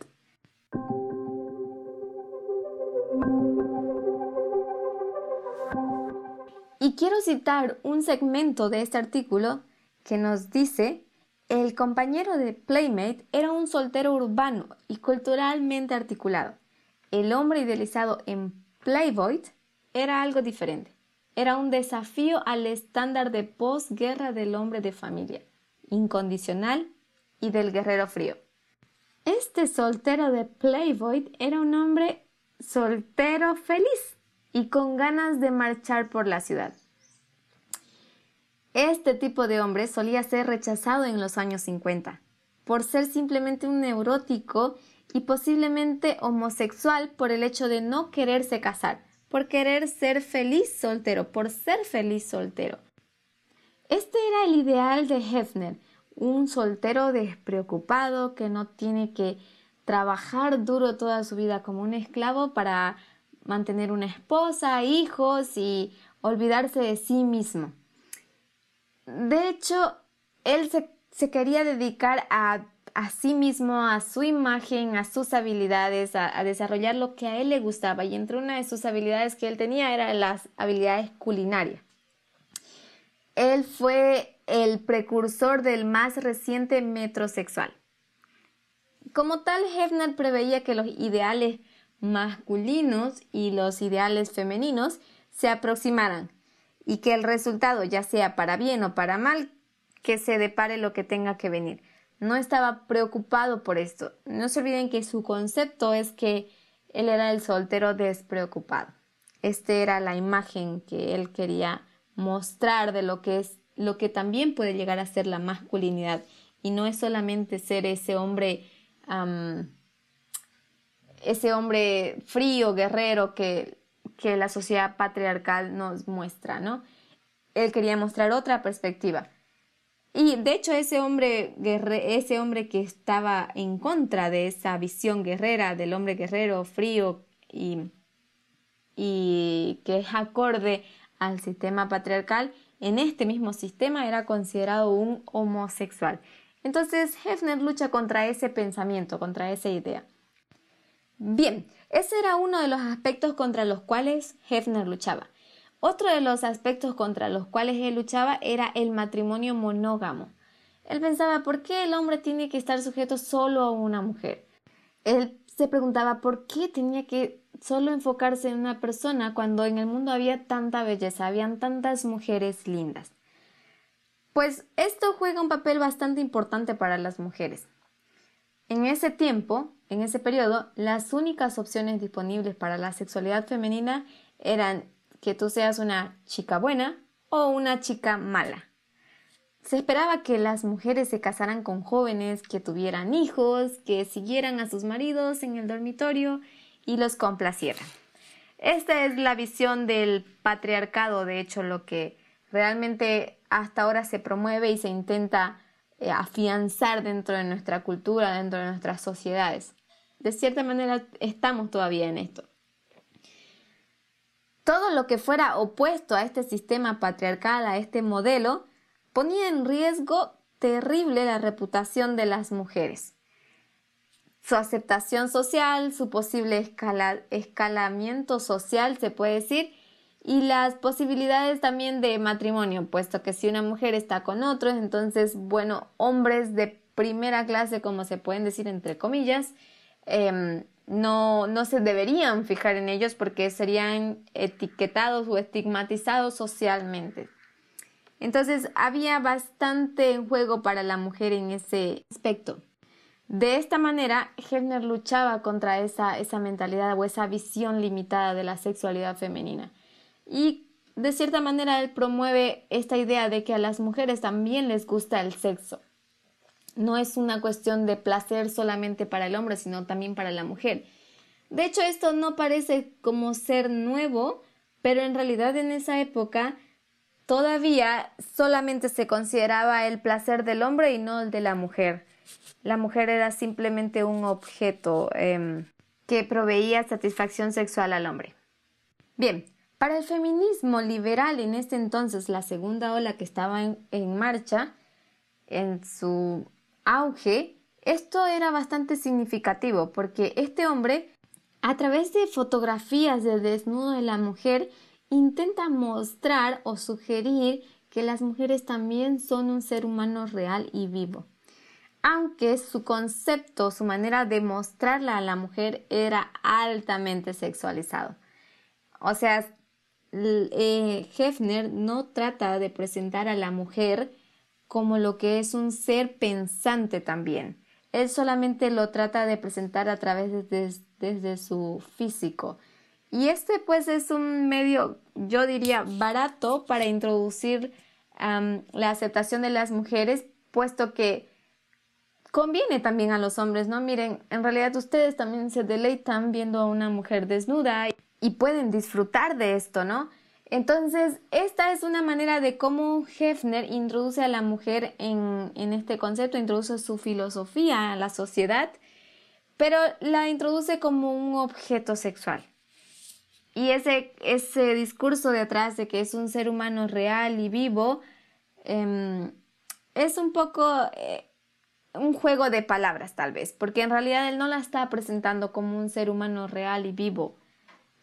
D: Y quiero citar un segmento de este artículo que nos dice, el compañero de Playmate era un soltero urbano y culturalmente articulado. El hombre idealizado en Playboy era algo diferente era un desafío al estándar de posguerra del hombre de familia, incondicional y del guerrero frío. Este soltero de Playboy era un hombre soltero feliz y con ganas de marchar por la ciudad. Este tipo de hombre solía ser rechazado en los años 50 por ser simplemente un neurótico y posiblemente homosexual por el hecho de no quererse casar, por querer ser feliz soltero, por ser feliz soltero. Este era el ideal de Hefner, un soltero despreocupado que no tiene que trabajar duro toda su vida como un esclavo para mantener una esposa, hijos y olvidarse de sí mismo. De hecho, él se, quería dedicar a a sí mismo, a su imagen, a sus habilidades, a, desarrollar lo que a él le gustaba. Y entre una de sus habilidades que él tenía eran las habilidades culinarias. Él fue el precursor del más reciente metrosexual. Como tal, Hefner preveía que los ideales masculinos y los ideales femeninos se aproximaran y que el resultado, ya sea para bien o para mal, que se depare lo que tenga que venir no estaba preocupado por esto. No se olviden que su concepto es que él era el soltero despreocupado. Esta era la imagen que él quería mostrar de lo que es lo que también puede llegar a ser la masculinidad y no es solamente ser ese hombre ese hombre frío, guerrero que, que la sociedad patriarcal nos muestra, ¿no? Él quería mostrar otra perspectiva. Y de hecho ese hombre, ese hombre que estaba en contra de esa visión guerrera del hombre guerrero, frío y, y que es acorde al sistema patriarcal, en este mismo sistema era considerado un homosexual. Entonces Hefner lucha contra ese pensamiento, contra esa idea. Bien, ese era uno de los aspectos contra los cuales Hefner luchaba. Otro de los aspectos contra los cuales él luchaba era el matrimonio monógamo. Él pensaba, ¿por qué el hombre tiene que estar sujeto solo a una mujer? Él se preguntaba por qué tenía que solo enfocarse en una persona cuando en el mundo había tanta belleza, habían tantas mujeres lindas. Pues esto juega un papel bastante importante para las mujeres. En ese tiempo, en ese periodo, las únicas opciones disponibles para la sexualidad femenina eran que tú seas una chica buena o una chica mala. Se esperaba que las mujeres se casaran con jóvenes, que tuvieran hijos, que siguieran a sus maridos en el dormitorio y los complacieran. Esta es la visión del patriarcado, de hecho, lo que realmente hasta ahora se promueve y se intenta afianzar dentro de nuestra cultura, dentro de nuestras sociedades. De cierta manera estamos todavía en esto. Todo lo que fuera opuesto a este sistema patriarcal, a este modelo, ponía en riesgo terrible la reputación de las mujeres. Su aceptación social, su posible escalamiento social, se puede decir, y las posibilidades también de matrimonio, puesto que si una mujer está con otros, entonces, bueno, hombres de primera clase, como se pueden decir entre comillas, em, no, no se deberían fijar en ellos porque serían etiquetados o estigmatizados socialmente. Entonces había bastante juego para la mujer en ese aspecto. De esta manera, Hefner luchaba contra esa, esa mentalidad o esa visión limitada de la sexualidad femenina. Y de cierta manera él promueve esta idea de que a las mujeres también les gusta el sexo no es una cuestión de placer solamente para el hombre, sino también para la mujer. De hecho, esto no parece como ser nuevo, pero en realidad en esa época todavía solamente se consideraba el placer del hombre y no el de la mujer. La mujer era simplemente un objeto em, que proveía satisfacción sexual al hombre. Bien, para el feminismo liberal en este entonces, la segunda ola que estaba en marcha, en su auge, esto era bastante significativo porque este hombre, a través de fotografías del desnudo de la mujer, intenta mostrar o sugerir que las mujeres también son un ser humano real y vivo. Aunque su concepto, su manera de mostrarla a la mujer era altamente sexualizado. O sea, eh, Hefner no trata de presentar a la mujer como lo que es un ser pensante también. Él solamente lo trata de presentar a través de, desde su físico. Y este pues es un medio, yo diría, barato para introducir la aceptación de las mujeres, puesto que conviene también a los hombres, ¿no? Miren, en realidad ustedes también se deleitan viendo a una mujer desnuda pueden disfrutar de esto, ¿no? Entonces, esta es una manera de cómo Hefner introduce a la mujer en, este concepto, introduce su filosofía a la sociedad, pero la introduce como un objeto sexual. Y ese, ese discurso de atrás de que es un ser humano real y vivo em, es un poco eh, un juego de palabras tal vez, porque en realidad él no la está presentando como un ser humano real y vivo,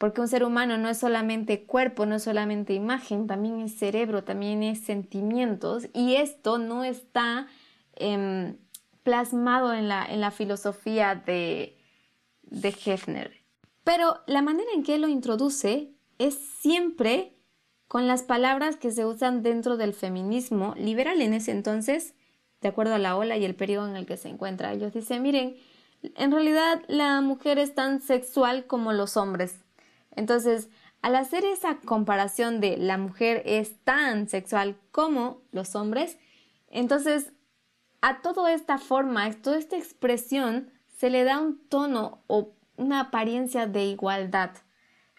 D: porque un ser humano no es solamente cuerpo, no es solamente imagen, también es cerebro, también es sentimientos, y esto no está em, plasmado en la, en la filosofía de, de Hefner. Pero la manera en que él lo introduce es siempre con las palabras que se usan dentro del feminismo liberal en ese entonces, de acuerdo a la ola y el periodo en el que se encuentra. Ellos dicen, miren, en realidad la mujer es tan sexual como los hombres. Entonces, al hacer esa comparación de la mujer es tan sexual como los hombres, entonces a toda esta forma, a toda esta expresión se le da un tono o una apariencia de igualdad.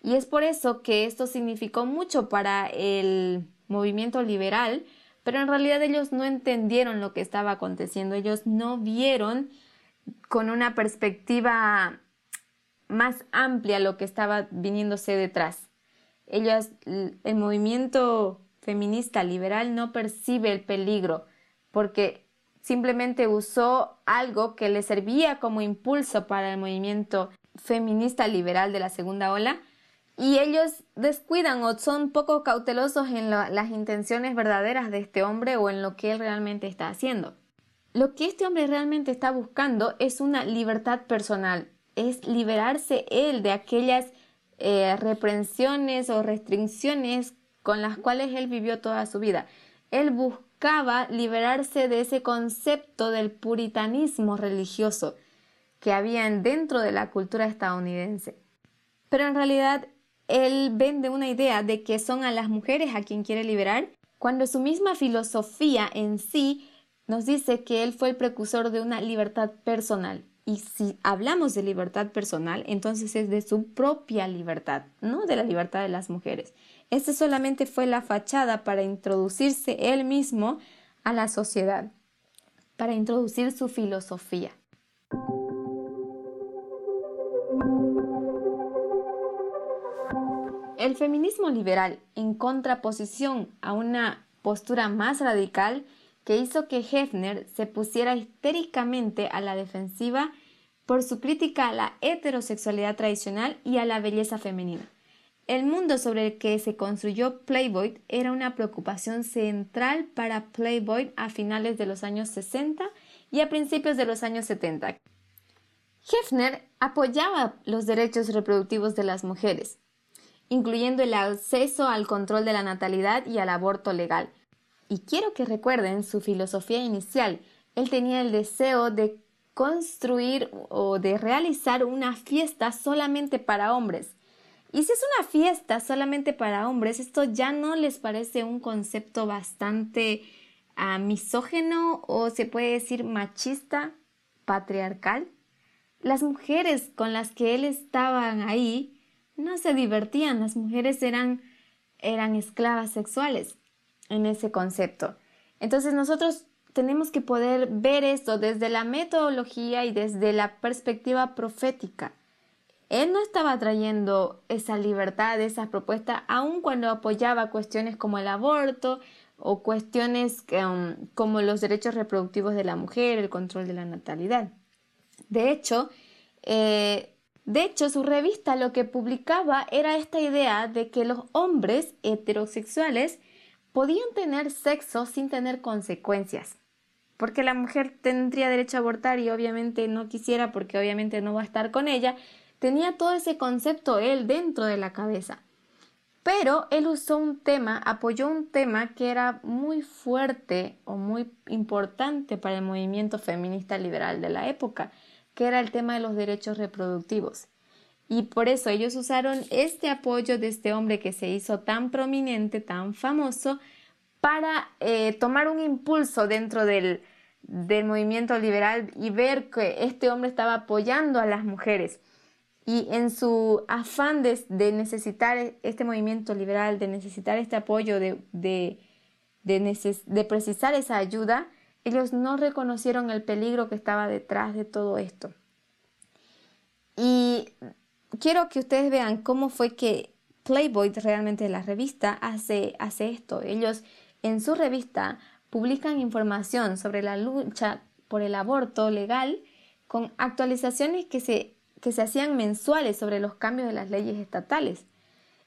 D: Y es por eso que esto significó mucho para el movimiento liberal, pero en realidad ellos no entendieron lo que estaba aconteciendo, ellos no vieron con una perspectiva más amplia lo que estaba viniéndose detrás. Ellos, el movimiento feminista liberal no percibe el peligro porque simplemente usó algo que le servía como impulso para el movimiento feminista liberal de la segunda ola y ellos descuidan o son poco cautelosos en las intenciones verdaderas de este hombre o en lo que él realmente está haciendo. Lo que este hombre realmente está buscando es una libertad personal, es liberarse él de aquellas eh, reprensiones o restricciones con las cuales él vivió toda su vida. Él buscaba liberarse de ese concepto del puritanismo religioso que había dentro de la cultura estadounidense. Pero en realidad él vende una idea de que son a las mujeres a quien quiere liberar, cuando su misma filosofía en sí nos dice que él fue el precursor de una libertad personal, y si hablamos de libertad personal, entonces es de su propia libertad, no de la libertad de las mujeres. Este solamente fue la fachada para introducirse él mismo a la sociedad, para introducir su filosofía. El feminismo liberal, en contraposición a una postura más radical, que hizo que Hefner se pusiera histéricamente a la defensiva por su crítica a la heterosexualidad tradicional y a la belleza femenina. El mundo sobre el que se construyó Playboy era una preocupación central para Playboy a finales de los años 60 y a principios de los años 70. Hefner apoyaba los derechos reproductivos de las mujeres, incluyendo el acceso al control de la natalidad y al aborto legal, y quiero que recuerden su filosofía inicial. Él tenía el deseo de construir o de realizar una fiesta solamente para hombres. Y si es una fiesta solamente para hombres, esto ya no les parece un concepto bastante ah, misógeno o se puede decir machista, patriarcal. Las mujeres con las que él estaba ahí no se divertían, las mujeres eran eran esclavas sexuales en ese concepto. Entonces nosotros tenemos que poder ver esto desde la metodología y desde la perspectiva profética. Él no estaba trayendo esa libertad, esa propuesta, aun cuando apoyaba cuestiones como el aborto o cuestiones um, como los derechos reproductivos de la mujer, el control de la natalidad. De hecho, eh, de hecho, su revista lo que publicaba era esta idea de que los hombres heterosexuales podían tener sexo sin tener consecuencias. Porque la mujer tendría derecho a abortar y obviamente no quisiera porque obviamente no va a estar con ella. Tenía todo ese concepto él dentro de la cabeza. Pero él usó un tema, apoyó un tema que era muy fuerte o muy importante para el movimiento feminista liberal de la época, que era el tema de los derechos reproductivos. Y por eso ellos usaron este apoyo de este hombre que se hizo tan prominente, tan famoso, para eh, tomar un impulso dentro del, del movimiento liberal y ver que este hombre estaba apoyando a las mujeres. Y en su afán de, de necesitar este movimiento liberal, de necesitar este apoyo, de, de, de, precisar esa ayuda, ellos no reconocieron el peligro que estaba detrás de todo esto. Y quiero que ustedes vean cómo fue que Playboy, realmente la revista, hace, hace esto. Ellos en su revista publican información sobre la lucha por el aborto legal con actualizaciones que se, que se hacían mensuales sobre los cambios de las leyes estatales.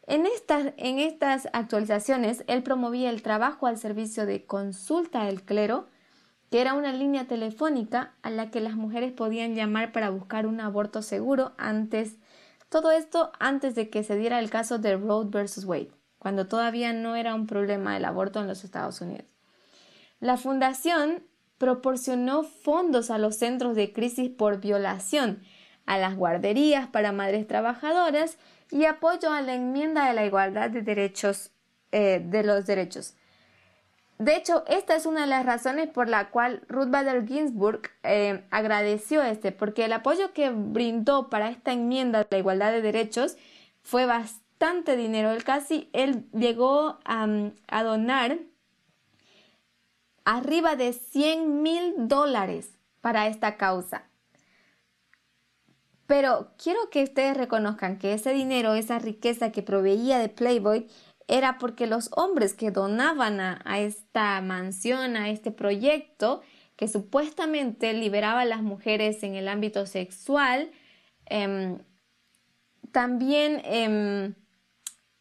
D: En estas, en estas actualizaciones, él promovía el trabajo al servicio de consulta del clero, que era una línea telefónica a la que las mujeres podían llamar para buscar un aborto seguro antes todo esto antes de que se diera el caso de Roe versus Wade, cuando todavía no era un problema el aborto en los Estados Unidos. La fundación proporcionó fondos a los centros de crisis por violación, a las guarderías para madres trabajadoras y apoyo a la enmienda de la igualdad de derechos eh, de los derechos. De hecho, esta es una de las razones por la cual Ruth Bader Ginsburg eh, agradeció este, porque el apoyo que brindó para esta enmienda de la igualdad de derechos fue bastante dinero. Él casi, él llegó a, a donar arriba de 100 mil dólares para esta causa. Pero quiero que ustedes reconozcan que ese dinero, esa riqueza que proveía de Playboy, era porque los hombres que donaban a, esta mansión, a este proyecto, que supuestamente liberaba a las mujeres en el ámbito sexual, em, también em,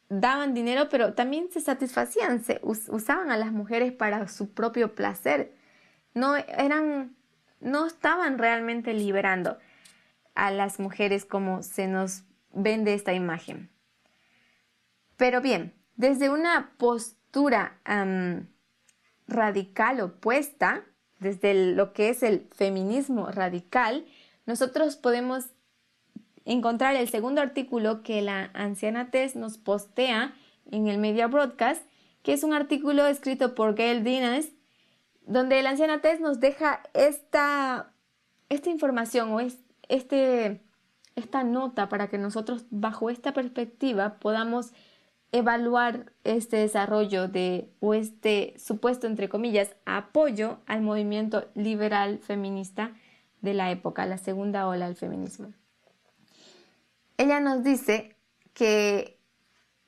D: daban dinero, pero también se satisfacían, se usaban a las mujeres para su propio placer. No eran, no estaban realmente liberando a las mujeres como se nos vende esta imagen. Pero bien, desde una postura radical opuesta, desde lo que es el feminismo radical, nosotros podemos encontrar el segundo artículo que la anciana Tess nos postea en el Media Broadcast, que es un artículo escrito por Gail Dinas, donde la anciana Tess nos deja esta, esta información o este, esta nota para que nosotros bajo esta perspectiva podamos evaluar este desarrollo de o este supuesto entre comillas apoyo al movimiento liberal feminista de la época, la segunda ola del feminismo. Ella nos dice que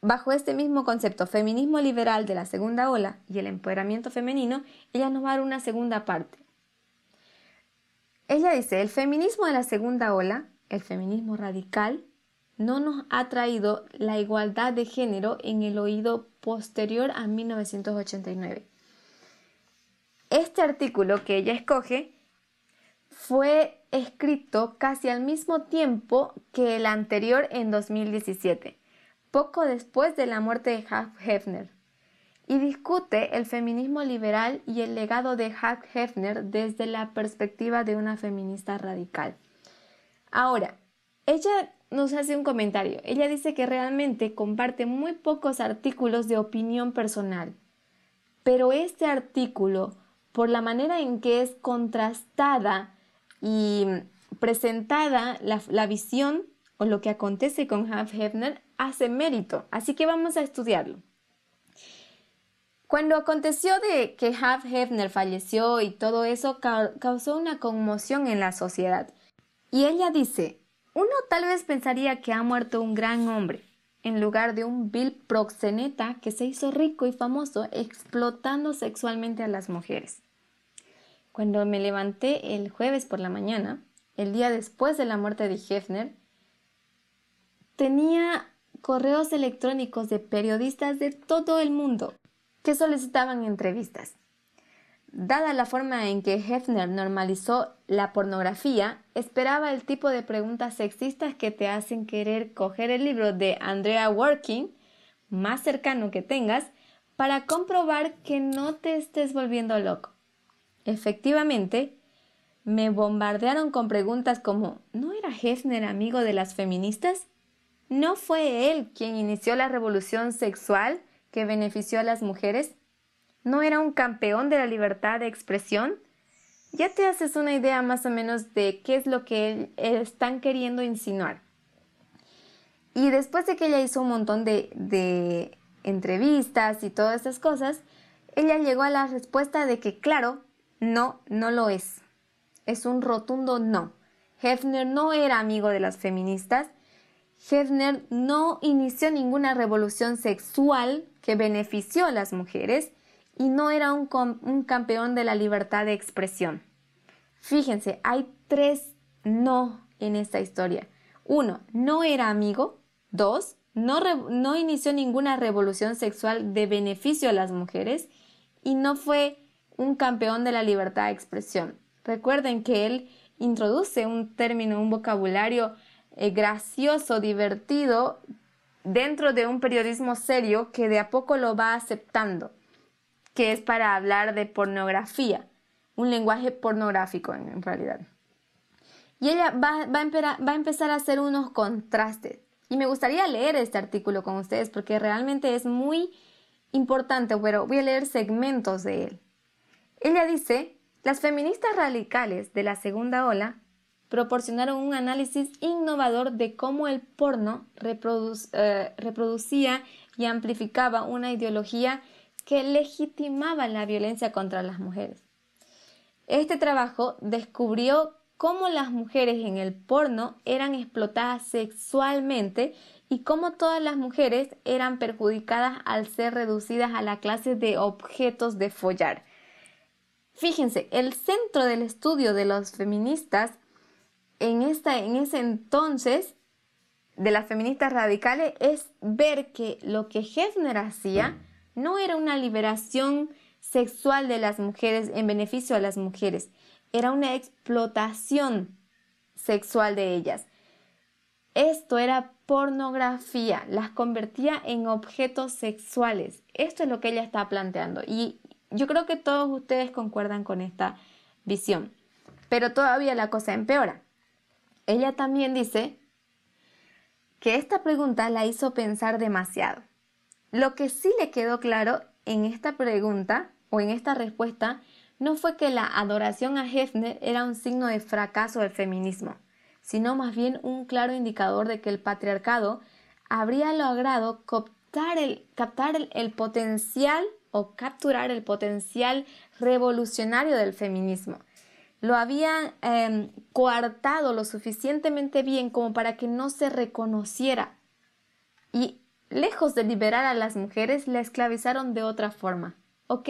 D: bajo este mismo concepto, feminismo liberal de la segunda ola y el empoderamiento femenino, ella nos va a dar una segunda parte. Ella dice, el feminismo de la segunda ola, el feminismo radical, no nos ha traído la igualdad de género en el oído posterior a 1989. Este artículo que ella escoge fue escrito casi al mismo tiempo que el anterior en 2017, poco después de la muerte de Hugh Hefner, y discute el feminismo liberal y el legado de Hugh Hefner desde la perspectiva de una feminista radical. Ahora, ella nos hace un comentario. Ella dice que realmente comparte muy pocos artículos de opinión personal, pero este artículo, por la manera en que es contrastada y presentada la, visión o lo que acontece con Half Hefner, hace mérito. Así que vamos a estudiarlo. Cuando aconteció de que Hugh Hefner falleció y todo eso causó una conmoción en la sociedad. Y ella dice, uno tal vez pensaría que ha muerto un gran hombre, en lugar de un vil proxeneta que se hizo rico y famoso explotando sexualmente a las mujeres. Cuando me levanté el jueves por la mañana, el día después de la muerte de Hefner, tenía correos electrónicos de periodistas de todo el mundo que solicitaban entrevistas. Dada la forma en que Hefner normalizó la pornografía, esperaba el tipo de preguntas sexistas que te hacen querer coger el libro de Andrea Working, más cercano que tengas, para comprobar que no te estés volviendo loco. Efectivamente, me bombardearon con preguntas como ¿No era Hefner amigo de las feministas? ¿No fue él quien inició la revolución sexual que benefició a las mujeres? ¿No era un campeón de la libertad de expresión? Ya te haces una idea más o menos de qué es lo que están queriendo insinuar. Y después de que ella hizo un montón de, entrevistas y todas esas cosas, ella llegó a la respuesta de que, claro, no, no lo es. Es un rotundo no. Hefner no era amigo de las feministas Hefner no inició ninguna revolución sexual que benefició a las mujeres y no era un, campeón de la libertad de expresión. Fíjense, hay tres no en esta historia. Uno, no era amigo. Dos, no, inició ninguna revolución sexual de beneficio a las mujeres y no fue un campeón de la libertad de expresión. Recuerden que él introduce un término, un vocabulario eh, gracioso, divertido, dentro de un periodismo serio que de a poco lo va aceptando, que es para hablar de pornografía, un lenguaje pornográfico en, realidad. Y ella va, va a empezar a hacer unos contrastes. Y me gustaría leer este artículo con ustedes porque realmente es muy importante, pero voy a leer segmentos de él. Ella dice, las feministas radicales de la segunda ola proporcionaron un análisis innovador de cómo el porno eh, reproducía y amplificaba una ideología que legitimaba la violencia contra las mujeres. Este trabajo descubrió cómo las mujeres en el porno eran explotadas sexualmente y cómo todas las mujeres eran perjudicadas al ser reducidas a la clase de objetos de follar. Fíjense, el centro del estudio de los feministas en, esta, en ese entonces de las feministas radicales es ver que lo que Hefner hacía no era una liberación sexual de las mujeres en beneficio a las mujeres, era una explotación sexual de ellas. Esto era pornografía, las convertía en objetos sexuales. Esto es lo que ella está planteando y yo creo que todos ustedes concuerdan con esta visión. Pero todavía la cosa empeora. Ella también dice que esta pregunta la hizo pensar demasiado. Lo que sí le quedó claro en esta pregunta o en esta respuesta no fue que la adoración a Hefner era un signo de fracaso del feminismo, sino más bien un claro indicador de que el patriarcado habría logrado captar el, potencial o capturar el potencial revolucionario del feminismo lo habían em, coartado lo suficientemente bien como para que no se reconociera. Y lejos de liberar a las mujeres, la esclavizaron de otra forma. Ok,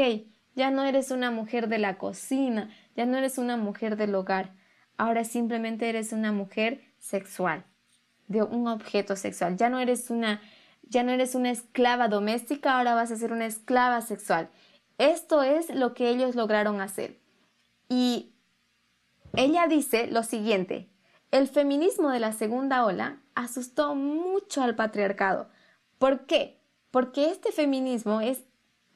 D: ya no eres una mujer de la cocina, ya no eres una mujer del hogar, ahora simplemente eres una mujer sexual, de un objeto sexual. Ya no eres una, ya no eres una esclava doméstica, ahora vas a ser una esclava sexual. Esto es lo que ellos lograron hacer. Y ella dice lo siguiente, el feminismo de la segunda ola asustó mucho al patriarcado. ¿Por qué? Porque este feminismo es,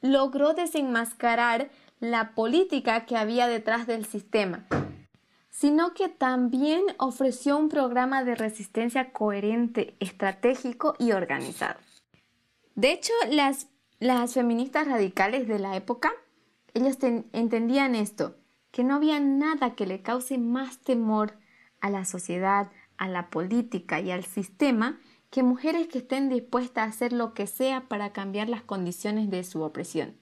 D: logró desenmascarar la política que había detrás del sistema, sino que también ofreció un programa de resistencia coherente, estratégico y organizado. De hecho, las, las feministas radicales de la época, ellas entendían esto, que no había nada que le cause más temor a la sociedad, a la política y al sistema que mujeres que estén dispuestas a hacer lo que sea para cambiar las condiciones de su opresión.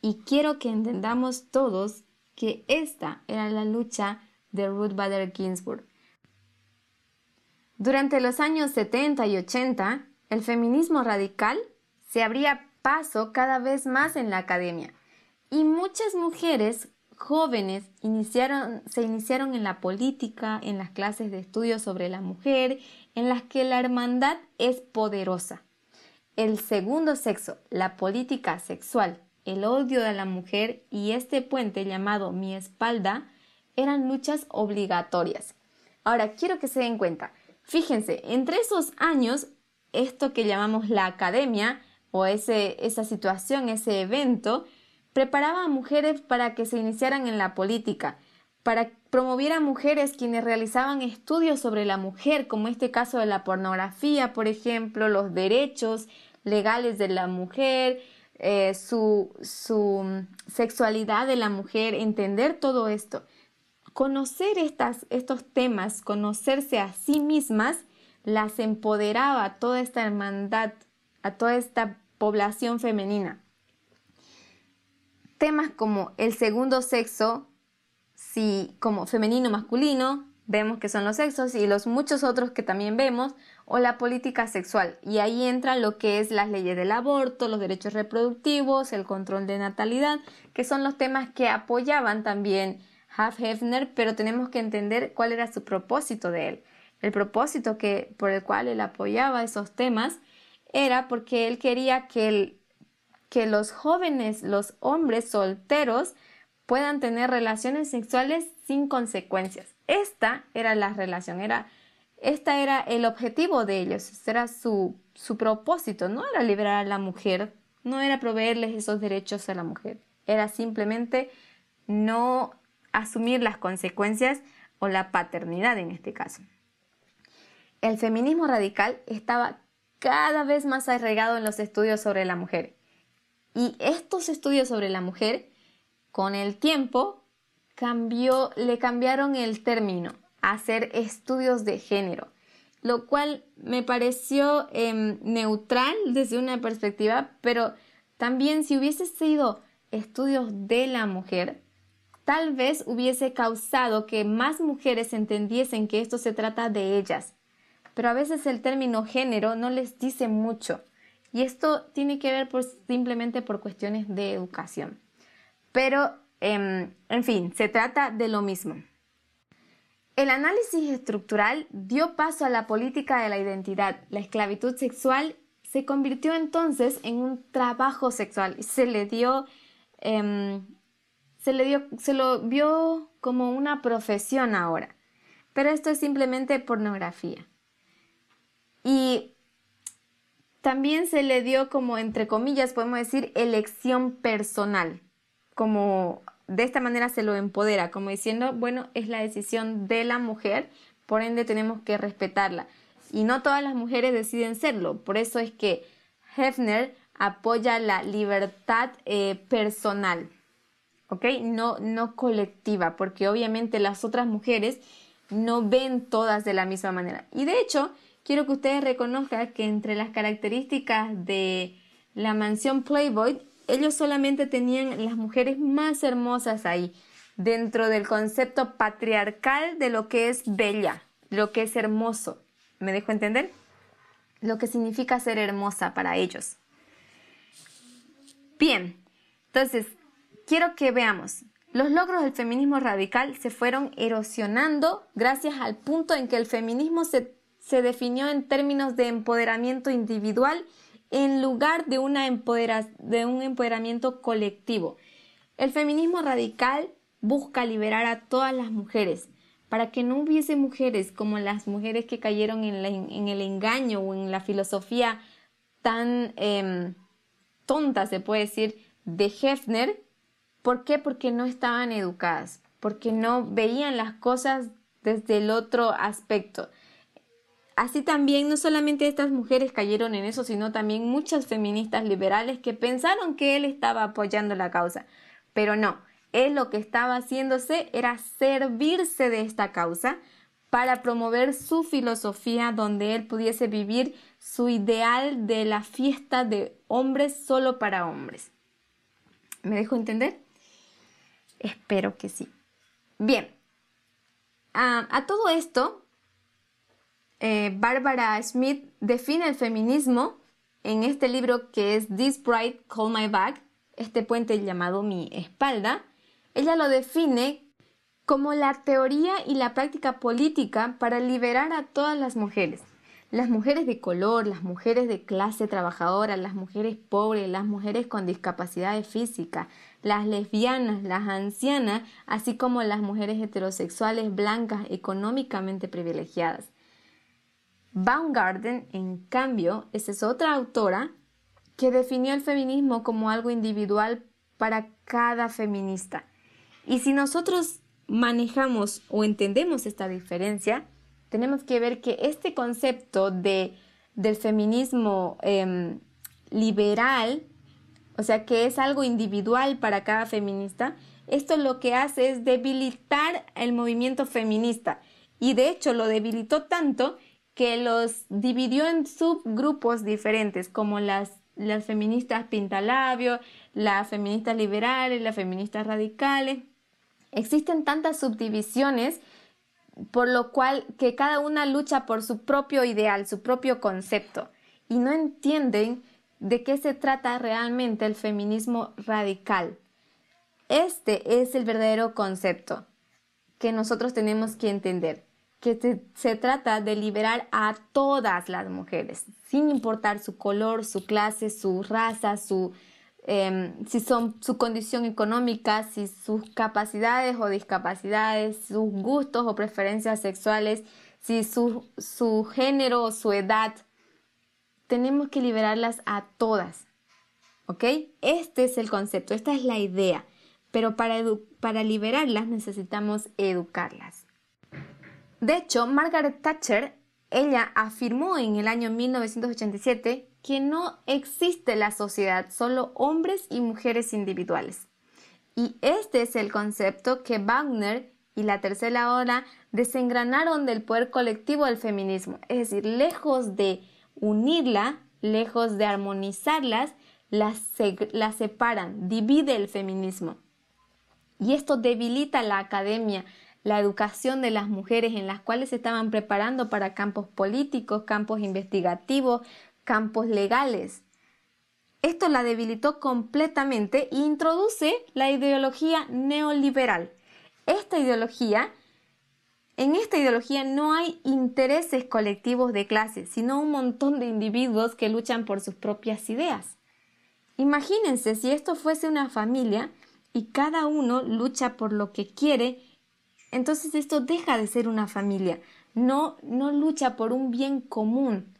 D: Y quiero que entendamos todos que esta era la lucha de Ruth Bader Ginsburg. Durante los años 70 y 80, el feminismo radical se abría paso cada vez más en la academia y muchas mujeres jóvenes se iniciaron en la política, en las clases de estudio sobre la mujer, en las que la hermandad es poderosa. El segundo sexo, la política sexual, el odio de la mujer y este puente llamado mi espalda eran luchas obligatorias. Ahora, quiero que se den cuenta, fíjense, entre esos años, esto que llamamos la academia o ese, esa situación, ese evento, preparaba a mujeres para que se iniciaran en la política, para promover a mujeres quienes realizaban estudios sobre la mujer, como este caso de la pornografía, por ejemplo, los derechos legales de la mujer, eh, su, su, sexualidad de la mujer, entender todo esto. Conocer estas, estos temas, conocerse a sí mismas, las empoderaba a toda esta hermandad, a toda esta población femenina temas como el segundo sexo, si como femenino masculino, vemos que son los sexos y los muchos otros que también vemos, o la política sexual. Y ahí entra lo que es las leyes del aborto, los derechos reproductivos, el control de natalidad, que son los temas que apoyaban también Huff Hefner, pero tenemos que entender cuál era su propósito de él. El propósito que, por el cual él apoyaba esos temas era porque él quería que que los jóvenes, los hombres solteros, puedan tener relaciones sexuales sin consecuencias. Esta era la relación, era, esta era el objetivo de ellos, este era su, su propósito, no era liberar a la mujer, no era proveerles esos derechos a la mujer, era simplemente no asumir las consecuencias o la paternidad en este caso. El feminismo radical estaba cada vez más arraigado en los estudios sobre la mujer y estos estudios sobre la mujer, con el tiempo, cambió, le cambiaron el término a hacer estudios de género, lo cual me pareció em, neutral desde una perspectiva, pero también si hubiese sido estudios de la mujer, tal vez hubiese causado que más mujeres entendiesen que esto se trata de ellas. Pero a veces el término género no les dice mucho. Y esto tiene que ver simplemente por cuestiones de educación. Pero, em, en fin, se trata de lo mismo. El análisis estructural dio paso a la política de la identidad. La esclavitud sexual se convirtió entonces en un trabajo sexual. Se le dio, em, se le dio, se lo vio como una profesión ahora. Pero esto es simplemente pornografía. Y también se le dio como, entre comillas, podemos decir, elección personal, como de esta manera se lo empodera, como diciendo, bueno, es la decisión de la mujer, por ende tenemos que respetarla. Y no todas las mujeres deciden serlo, por eso es que Hefner apoya la libertad eh, personal, ¿ok? No, no colectiva, porque obviamente las otras mujeres no ven todas de la misma manera. Y de hecho, quiero que ustedes reconozcan que entre las características de la mansión Playboy, ellos solamente tenían las mujeres más hermosas ahí, dentro del concepto patriarcal de lo que es bella, lo que es hermoso. ¿Me dejo entender? Lo que significa ser hermosa para ellos. Bien, entonces, quiero que veamos. Los logros del feminismo radical se fueron erosionando gracias al punto en que el feminismo se se definió en términos de empoderamiento individual en lugar de, una de un empoderamiento colectivo. El feminismo radical busca liberar a todas las mujeres para que no hubiese mujeres como las mujeres que cayeron en, el engaño o en la filosofía tan em, tonta, se puede decir, de Hefner. ¿Por qué? Porque no estaban educadas, porque no veían las cosas desde el otro aspecto. Así también no solamente estas mujeres cayeron en eso, sino también muchas feministas liberales que pensaron que él estaba apoyando la causa. Pero no, él lo que estaba haciéndose era servirse de esta causa para promover su filosofía donde él pudiese vivir su ideal de la fiesta de hombres solo para hombres. ¿Me dejo entender? Espero que sí. Bien, a, todo esto, eh, Barbara Smith define el feminismo en este libro que es This Bride Call My Back, este puente llamado Mi Espalda. Ella lo define como la teoría y la práctica política para liberar a todas las mujeres. Las mujeres de color, las mujeres de clase trabajadora, las mujeres pobres, las mujeres con discapacidades físicas, las lesbianas, las ancianas, así como las mujeres heterosexuales blancas económicamente privilegiadas. Baumgarten, en cambio, es otra autora que definió el feminismo como algo individual para cada feminista. Y si nosotros manejamos o entendemos esta diferencia, tenemos que ver que este concepto de, del feminismo em, liberal, o sea, que es algo individual para cada feminista, esto lo que hace es debilitar el movimiento feminista. Y de hecho lo debilitó tanto que los dividió en subgrupos diferentes, como las, las feministas pintalabios, las feministas liberales, las feministas radicales. Existen tantas subdivisiones por lo cual que cada una lucha por su propio ideal, su propio concepto, y no entienden de qué se trata realmente el feminismo radical. Este es el verdadero concepto que nosotros tenemos que entender, que se, trata de liberar a todas las mujeres, sin importar su color, su clase, su raza, su, Em, si son su condición económica, si sus capacidades o discapacidades, sus gustos o preferencias sexuales, si su, su género o su edad. Tenemos que liberarlas a todas. ¿Ok? Este es el concepto, esta es la idea. Pero para, para liberarlas necesitamos educarlas. De hecho, Margaret Thatcher, ella afirmó en el año 1987 que no existe la sociedad, solo hombres y mujeres individuales. Y este es el concepto que Wagner y la tercera ola desengranaron del poder colectivo del feminismo. Es decir, lejos de unirla, lejos de armonizarlas, las, las separan, divide el feminismo. Y esto debilita la academia, la educación de las mujeres en las cuales se estaban preparando para campos políticos, campos investigativos, campos legales. Esto la debilitó completamente e introduce la ideología neoliberal. Esta ideología, en esta ideología no hay intereses colectivos de clase, sino un montón de individuos que luchan por sus propias ideas. Imagínense si esto fuese una familia y cada uno lucha por lo que quiere, entonces esto deja de ser una familia, no, no lucha por un bien común,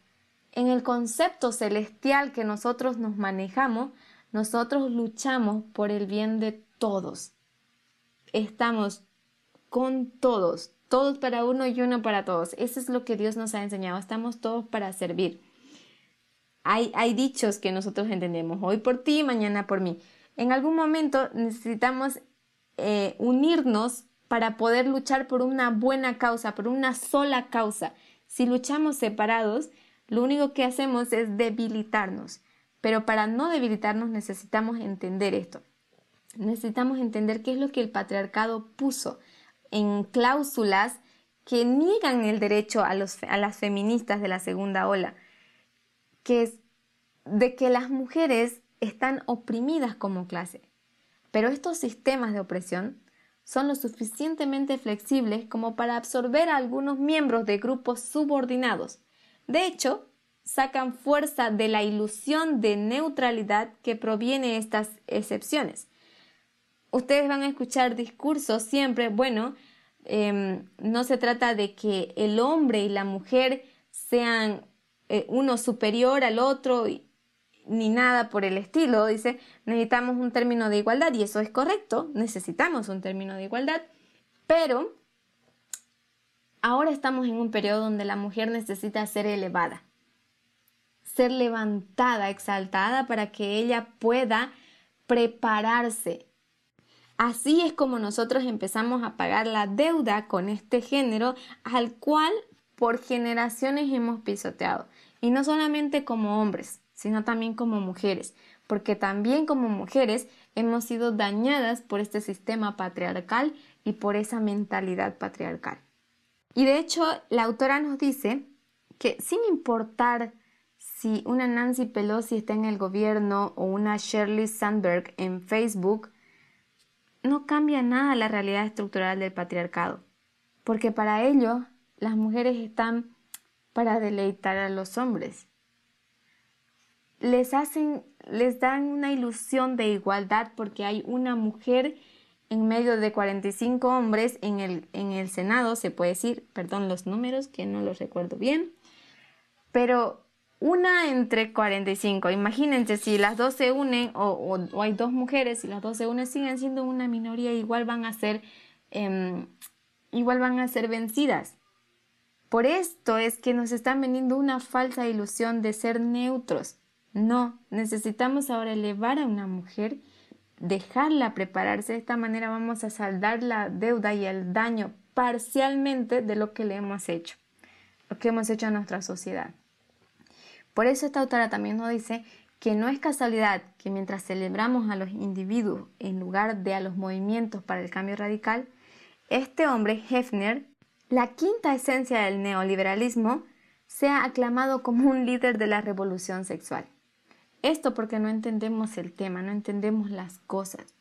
D: en el concepto celestial que nosotros nos manejamos, nosotros luchamos por el bien de todos. Estamos con todos, todos para uno y uno para todos. Eso es lo que Dios nos ha enseñado. Estamos todos para servir. Hay, hay dichos que nosotros entendemos, hoy por ti, mañana por mí. En algún momento necesitamos eh, unirnos para poder luchar por una buena causa, por una sola causa. Si luchamos separados, lo único que hacemos es debilitarnos. Pero para no debilitarnos necesitamos entender esto. Necesitamos entender qué es lo que el patriarcado puso en cláusulas que niegan el derecho a, las feministas de la segunda ola, que es de que las mujeres están oprimidas como clase. Pero estos sistemas de opresión son lo suficientemente flexibles como para absorber a algunos miembros de grupos subordinados de hecho, sacan fuerza de la ilusión de neutralidad que proviene de estas excepciones. Ustedes van a escuchar discursos siempre, bueno, em, no se trata de que el hombre y la mujer sean eh, uno superior al otro ni nada por el estilo. Dice, necesitamos un término de igualdad y eso es correcto, necesitamos un término de igualdad, pero Ahora estamos en un periodo donde la mujer necesita ser elevada, ser levantada, exaltada para que ella pueda prepararse. Así es como nosotros empezamos a pagar la deuda con este género al cual por generaciones hemos pisoteado. Y no solamente como hombres, sino también como mujeres, porque también como mujeres hemos sido dañadas por este sistema patriarcal y por esa mentalidad patriarcal. Y de hecho, la autora nos dice que sin importar si una Nancy Pelosi está en el gobierno o una Shirley Sandberg en Facebook, no cambia nada la realidad estructural del patriarcado, porque para ello las mujeres están para deleitar a los hombres. Les hacen, les dan una ilusión de igualdad porque hay una mujer en medio de 45 hombres en el, en el Senado, se puede decir, perdón los números que no los recuerdo bien, pero una entre 45. Imagínense si las dos se unen o, hay dos mujeres y las dos se unen, siguen siendo una minoría, igual van a ser, em, igual van a ser vencidas. Por esto es que nos están vendiendo una falsa ilusión de ser neutros. No, necesitamos ahora elevar a una mujer, dejarla prepararse. De esta manera vamos a saldar la deuda y el daño parcialmente de lo que le hemos hecho, lo que hemos hecho a nuestra sociedad. Por eso esta autora también nos dice que no es casualidad que mientras celebramos a los individuos en lugar de a los movimientos para el cambio radical, este hombre, Hefner, la quinta esencia del neoliberalismo, sea aclamado como un líder de la revolución sexual. Esto porque no entendemos el tema, no entendemos las cosas.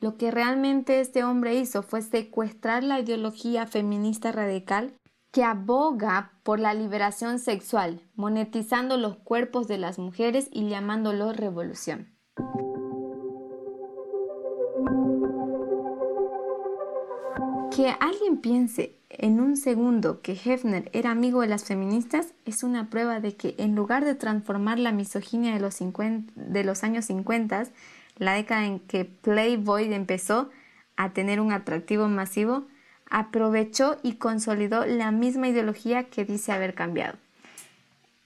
D: Lo que realmente este hombre hizo fue secuestrar la ideología feminista radical que aboga por la liberación sexual, monetizando los cuerpos de las mujeres y llamándolo revolución. Que alguien piense en un segundo que Hefner era amigo de las feministas es una prueba de que en lugar de transformar la misoginia de los, años 50, la década en que Playboy empezó a tener un atractivo masivo, aprovechó y consolidó la misma ideología que dice haber cambiado.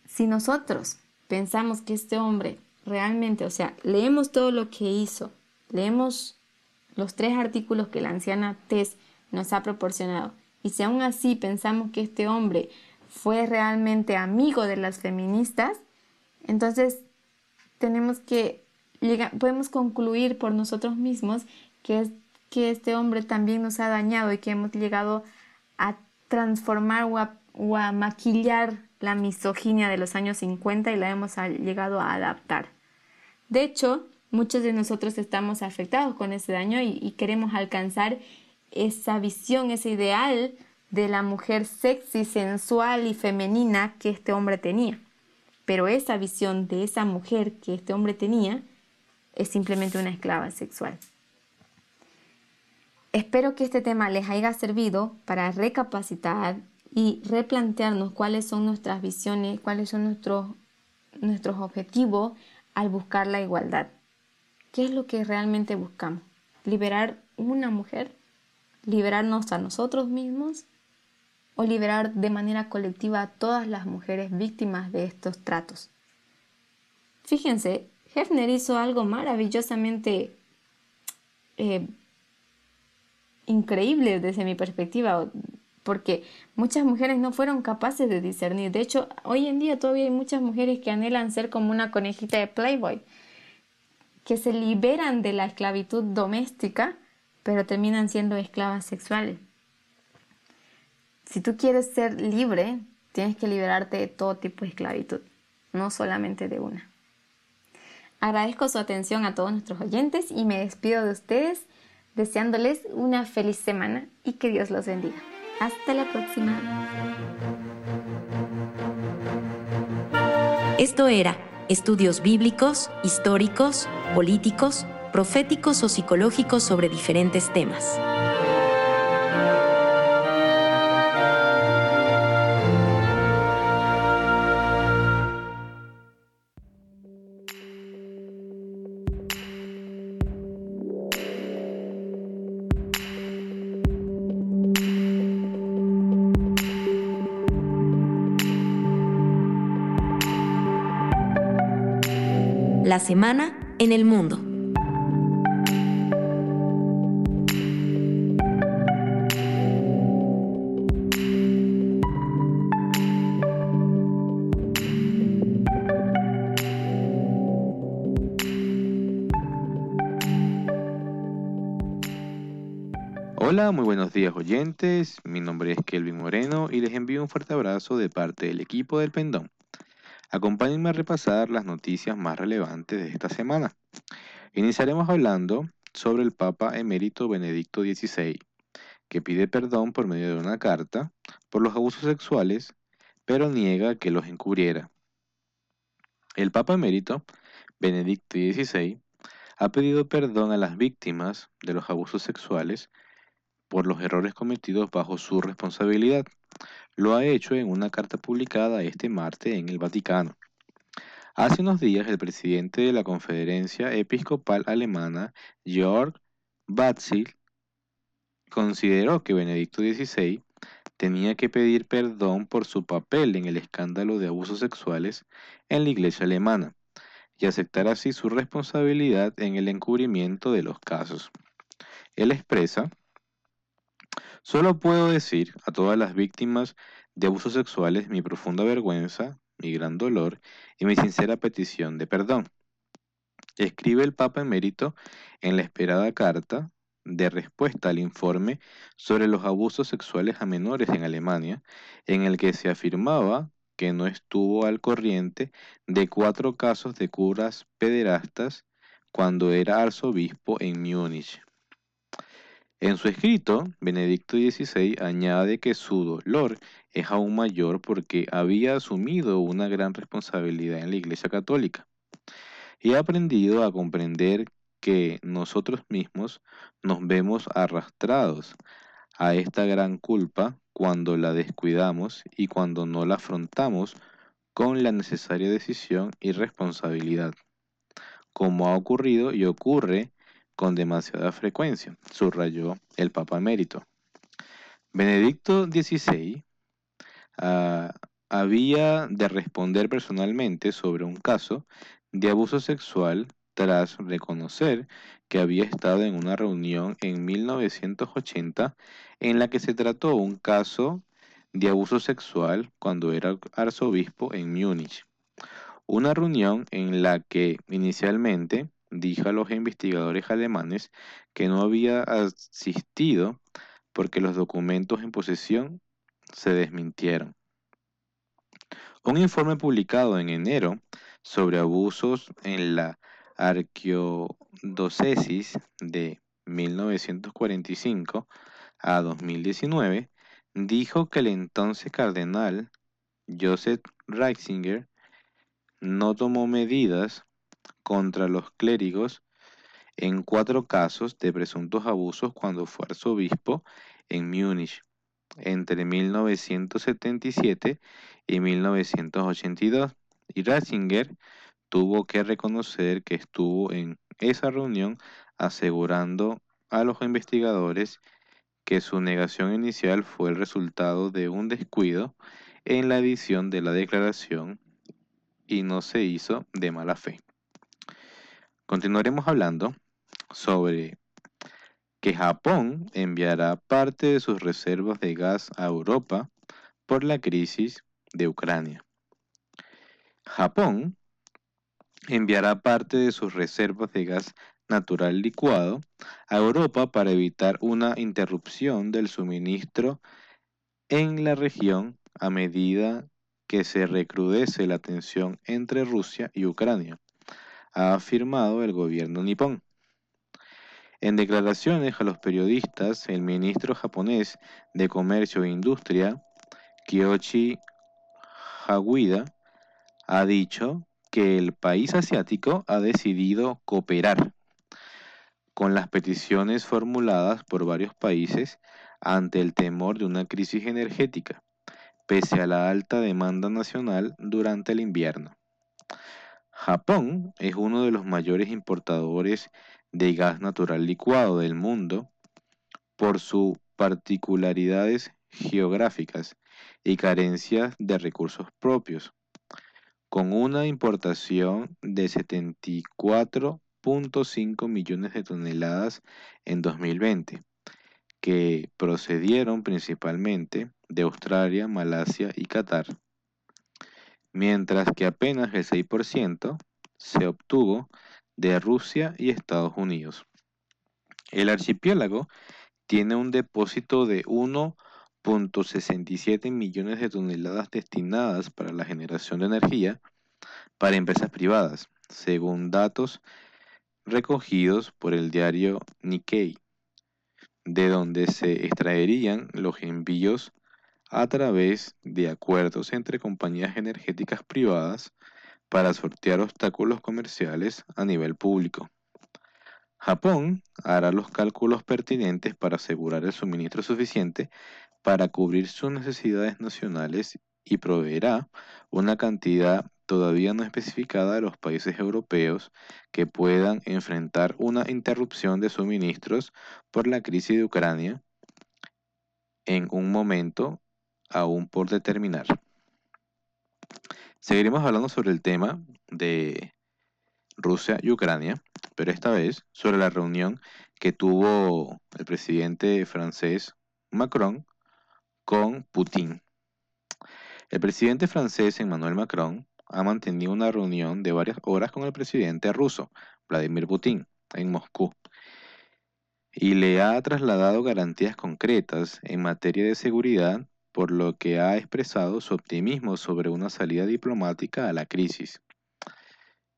D: Si nosotros pensamos que este hombre realmente, o sea, leemos todo lo que hizo, leemos los tres artículos que la anciana Tess nos ha proporcionado, y si aún así pensamos que este hombre fue realmente amigo de las feministas, entonces tenemos que podemos concluir por nosotros mismos que es que este hombre también nos ha dañado y que hemos llegado a transformar o a, maquillar la misoginia de los años 50 y la hemos llegado a adaptar. De hecho, muchos de nosotros estamos afectados con ese daño y, y queremos alcanzar esa visión, ese ideal de la mujer sexy, sensual y femenina que este hombre tenía. Pero esa visión de esa mujer que este hombre tenía es simplemente una esclava sexual. Espero que este tema les haya servido para recapacitar y replantearnos cuáles son nuestras visiones, cuáles son nuestros, nuestros objetivos al buscar la igualdad. ¿Qué es lo que realmente buscamos? ¿Liberar una mujer? ¿Liberarnos a nosotros mismos? ¿O liberar de manera colectiva a todas las mujeres víctimas de estos tratos? Fíjense, Hefner hizo algo maravillosamente eh, increíble desde mi perspectiva, porque muchas mujeres no fueron capaces de discernir. De hecho, hoy en día todavía hay muchas mujeres que anhelan ser como una conejita de Playboy, que se liberan de la esclavitud doméstica, pero terminan siendo esclavas sexuales. Si tú quieres ser libre, tienes que liberarte de todo tipo de esclavitud, no solamente de una. Agradezco su atención a todos nuestros oyentes y me despido de ustedes deseándoles una feliz semana y que Dios los bendiga. Hasta la próxima.
C: Esto era Estudios Bíblicos, Históricos, Políticos, Proféticos o Psicológicos sobre diferentes temas. La semana en el mundo.
E: Muy buenos días oyentes. Mi nombre es Kelvin Moreno y les envío un fuerte abrazo de parte del equipo del Pendón. Acompáñenme a repasar las noticias más relevantes de esta semana. Iniciaremos hablando sobre el Papa emérito Benedicto XVI, que pide perdón por medio de una carta por los abusos sexuales, pero niega que los encubriera. El Papa emérito Benedicto XVI ha pedido perdón a las víctimas de los abusos sexuales por los errores cometidos bajo su responsabilidad. Lo ha hecho en una carta publicada este martes en el Vaticano. Hace unos días el presidente de la Conferencia Episcopal Alemana, Georg Batzil, consideró que Benedicto XVI tenía que pedir perdón por su papel en el escándalo de abusos sexuales en la iglesia alemana y aceptar así su responsabilidad en el encubrimiento de los casos. Él expresa Solo puedo decir a todas las víctimas de abusos sexuales mi profunda vergüenza, mi gran dolor y mi sincera petición de perdón. Escribe el Papa emérito en la esperada carta de respuesta al informe sobre los abusos sexuales a menores en Alemania, en el que se afirmaba que no estuvo al corriente de cuatro casos de curas pederastas cuando era arzobispo en Múnich. En su escrito, Benedicto XVI añade que su dolor es aún mayor porque había asumido una gran responsabilidad en la Iglesia Católica. Y ha aprendido a comprender que nosotros mismos nos vemos arrastrados a esta gran culpa cuando la descuidamos y cuando no la afrontamos con la necesaria decisión y responsabilidad, como ha ocurrido y ocurre con demasiada frecuencia, subrayó el Papa Emérito. Benedicto XVI ah, había de responder personalmente sobre un caso de abuso sexual tras reconocer que había estado en una reunión en 1980 en la que se trató un caso de abuso sexual cuando era arzobispo en Múnich. Una reunión en la que inicialmente dijo a los investigadores alemanes que no había asistido porque los documentos en posesión se desmintieron. Un informe publicado en enero sobre abusos en la arqueodocesis de 1945 a 2019 dijo que el entonces cardenal Joseph Ratzinger no tomó medidas contra los clérigos en cuatro casos de presuntos abusos cuando fue arzobispo en Múnich entre 1977 y 1982 y Ratzinger tuvo que reconocer que estuvo en esa reunión asegurando a los investigadores que su negación inicial fue el resultado de un descuido en la edición de la declaración y no se hizo de mala fe. Continuaremos hablando sobre que Japón enviará parte de sus reservas de gas a Europa por la crisis de Ucrania. Japón enviará parte de sus reservas de gas natural licuado a Europa para evitar una interrupción del suministro en la región a medida que se recrudece la tensión entre Rusia y Ucrania ha afirmado el gobierno nipón. En declaraciones a los periodistas, el ministro japonés de Comercio e Industria, Kiyoshi Haguida, ha dicho que el país asiático ha decidido cooperar con las peticiones formuladas por varios países ante el temor de una crisis energética, pese a la alta demanda nacional durante el invierno. Japón es uno de los mayores importadores de gas natural licuado del mundo por sus particularidades geográficas y carencias de recursos propios, con una importación de 74.5 millones de toneladas en 2020, que procedieron principalmente de Australia, Malasia y Qatar mientras que apenas el 6% se obtuvo de Rusia y Estados Unidos. El archipiélago, tiene un depósito de 1.67 millones de toneladas destinadas para la generación de energía para empresas privadas, según datos recogidos por el diario Nikkei, de donde se extraerían los envíos a través de acuerdos entre compañías energéticas privadas para sortear obstáculos comerciales a nivel público. Japón hará los cálculos pertinentes para asegurar el suministro suficiente para cubrir sus necesidades nacionales y proveerá una cantidad todavía no especificada a los países europeos que puedan enfrentar una interrupción de suministros por la crisis de Ucrania en un momento aún por determinar. Seguiremos hablando sobre el tema de Rusia y Ucrania, pero esta vez sobre la reunión que tuvo el presidente francés Macron con Putin. El presidente francés Emmanuel Macron ha mantenido una reunión de varias horas con el presidente ruso, Vladimir Putin, en Moscú, y le ha trasladado garantías concretas en materia de seguridad, por lo que ha expresado su optimismo sobre una salida diplomática a la crisis.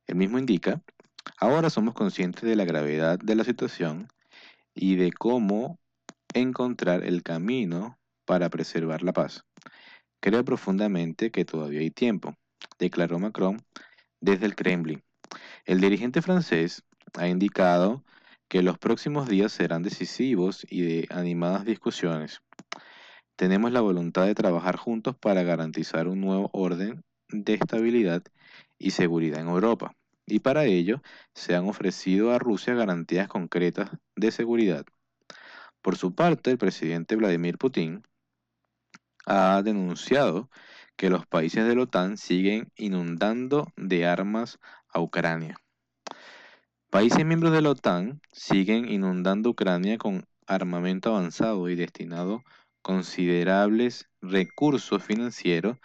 E: El mismo indica, ahora somos conscientes de la gravedad de la situación y de cómo encontrar el camino para preservar la paz. Creo profundamente que todavía hay tiempo declaró Macron desde el Kremlin. El dirigente francés ha indicado que los próximos días serán decisivos y de animadas discusiones. Tenemos la voluntad de trabajar juntos para garantizar un nuevo orden de estabilidad y seguridad en Europa, y para ello se han ofrecido a Rusia garantías concretas de seguridad. Por su parte, el presidente Vladimir Putin ha denunciado que los países de la OTAN siguen inundando de armas a Ucrania. Países miembros de la OTAN siguen inundando Ucrania con armamento avanzado y destinado considerables recursos financieros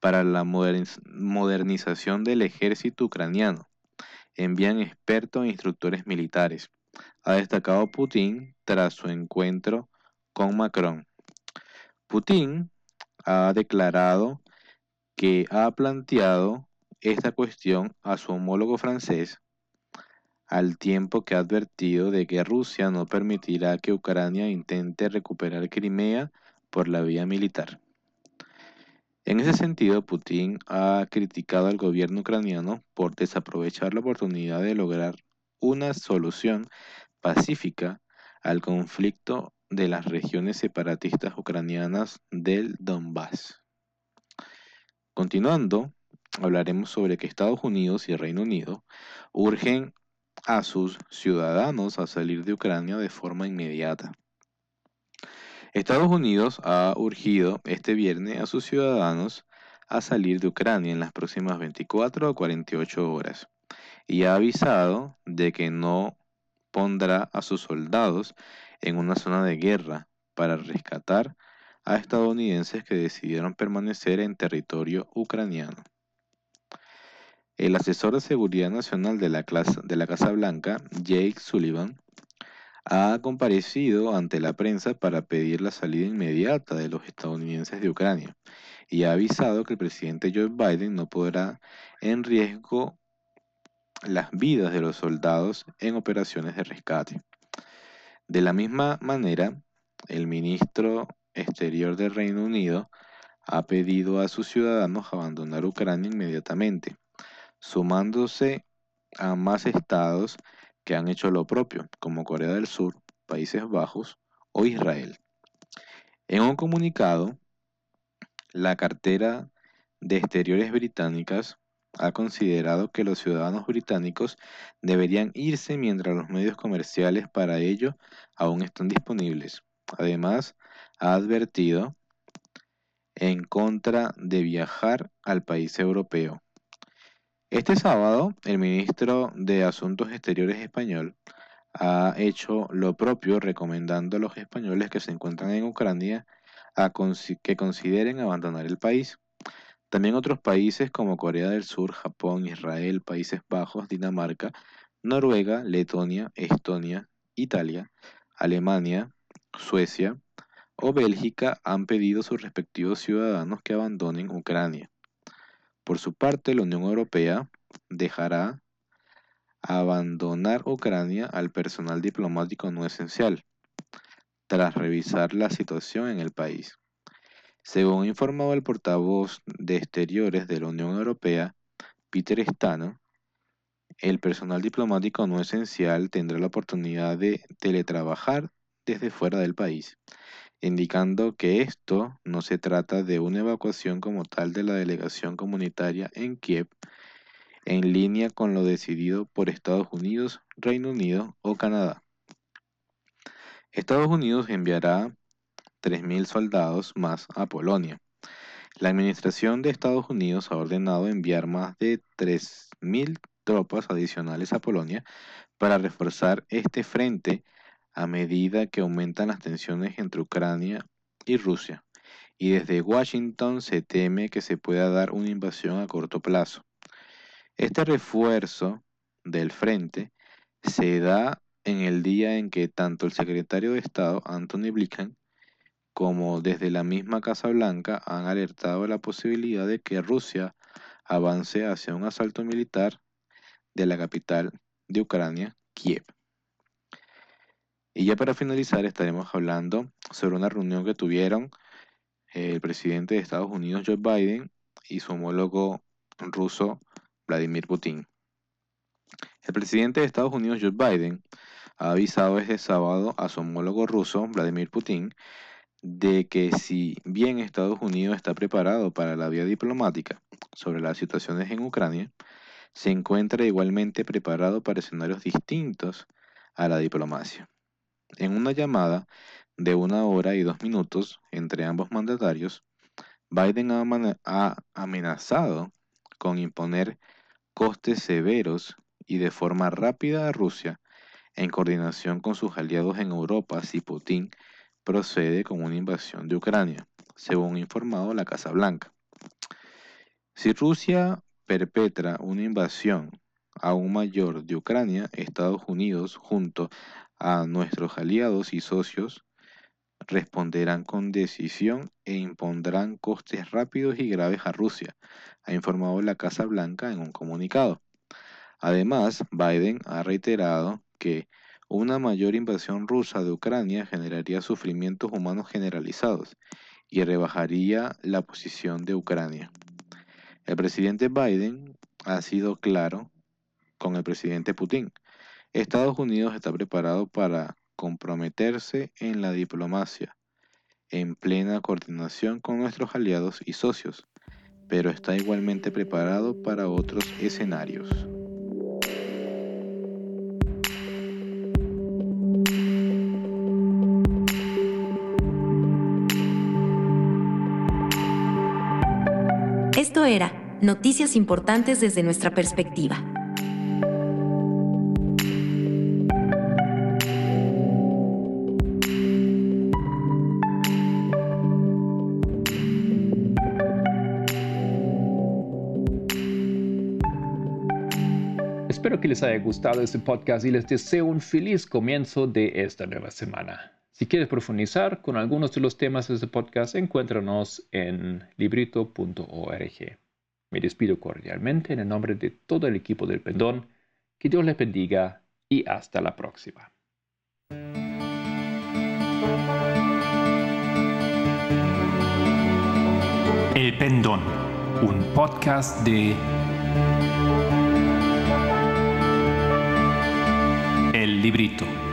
E: para la modernización del ejército ucraniano. Envían expertos e instructores militares. Ha destacado Putin tras su encuentro con Macron. Putin ha declarado que ha planteado esta cuestión a su homólogo francés, al tiempo que ha advertido de que Rusia no permitirá que Ucrania intente recuperar Crimea por la vía militar. En ese sentido, Putin ha criticado al gobierno ucraniano por desaprovechar la oportunidad de lograr una solución pacífica al conflicto de las regiones separatistas ucranianas del Donbass. Continuando, hablaremos sobre que Estados Unidos y Reino Unido urgen a sus ciudadanos a salir de Ucrania de forma inmediata. Estados Unidos ha urgido este viernes a sus ciudadanos a salir de Ucrania en las próximas 24 o 48 horas y ha avisado de que no pondrá a sus soldados en una zona de guerra para rescatar a estadounidenses que decidieron permanecer en territorio ucraniano. El asesor de seguridad nacional de la, Casa Blanca, Jake Sullivan, ha comparecido ante la prensa para pedir la salida inmediata de los estadounidenses de Ucrania y ha avisado que el presidente Joe Biden no podrá en riesgo las vidas de los soldados en operaciones de rescate. De la misma manera, el ministro exterior del Reino Unido ha pedido a sus ciudadanos abandonar Ucrania inmediatamente, sumándose a más estados que han hecho lo propio, como Corea del Sur, Países Bajos o Israel. En un comunicado, la cartera de Exteriores británicas ha considerado que los ciudadanos británicos deberían irse mientras los medios comerciales para ello aún están disponibles. Además, ha advertido en contra de viajar al país europeo. Este sábado, el ministro de Asuntos Exteriores español ha hecho lo propio recomendando a los españoles que se encuentran en Ucrania a que consideren abandonar el país. También otros países como Corea del Sur, Japón, Israel, Países Bajos, Dinamarca, Noruega, Letonia, Estonia, Italia, Alemania, Suecia o Bélgica han pedido a sus respectivos ciudadanos que abandonen Ucrania. Por su parte, la Unión Europea dejará abandonar Ucrania al personal diplomático no esencial, tras revisar la situación en el país. Según informado el portavoz de Exteriores de la Unión Europea, Peter Stano, el personal diplomático no esencial tendrá la oportunidad de teletrabajar desde fuera del país, indicando que esto no se trata de una evacuación como tal de la delegación comunitaria en Kiev, en línea con lo decidido por Estados Unidos, Reino Unido o Canadá. Estados Unidos enviará 3.000 soldados más a Polonia. La administración de Estados Unidos ha ordenado enviar más de 3.000 tropas adicionales a Polonia para reforzar este frente a medida que aumentan las tensiones entre Ucrania y Rusia. Y desde Washington se teme que se pueda dar una invasión a corto plazo. Este refuerzo del frente se da en el día en que tanto el secretario de Estado, Anthony Blinken, como desde la misma Casa Blanca han alertado la posibilidad de que Rusia avance hacia un asalto militar de la capital de Ucrania, Kiev. Y ya para finalizar estaremos hablando sobre una reunión que tuvieron el presidente de Estados Unidos, Joe Biden, y su homólogo ruso, Vladimir Putin. El presidente de Estados Unidos, Joe Biden, ha avisado este sábado a su homólogo ruso, Vladimir Putin, de que si bien Estados Unidos está preparado para la vía diplomática sobre las situaciones en Ucrania, se encuentra igualmente preparado para escenarios distintos a la diplomacia. En una llamada de una hora y dos minutos entre ambos mandatarios, Biden ha amenazado con imponer costes severos y de forma rápida a Rusia en coordinación con sus aliados en Europa si Putin procede con una invasión de Ucrania, según informado la Casa Blanca. Si Rusia perpetra una invasión aún mayor de Ucrania, Estados Unidos, junto a nuestros aliados y socios, responderán con decisión e impondrán costes rápidos y graves a Rusia, ha informado la Casa Blanca en un comunicado. Además, Biden ha reiterado que una mayor invasión rusa de Ucrania generaría sufrimientos humanos generalizados y rebajaría la posición de Ucrania. El presidente Biden ha sido claro con el presidente Putin. Estados Unidos está preparado para comprometerse en la diplomacia, en plena coordinación con nuestros aliados y socios, pero está igualmente preparado para otros escenarios.
C: Esto era Noticias Importantes desde nuestra perspectiva.
B: Les haya gustado este podcast y les deseo un feliz comienzo de esta nueva semana. Si quieres profundizar con algunos de los temas de este podcast, encuéntranos en librito.org. Me despido cordialmente en el nombre de todo el equipo del Pendón. Que Dios les bendiga y hasta la próxima.
A: El Pendón, un podcast de Librito.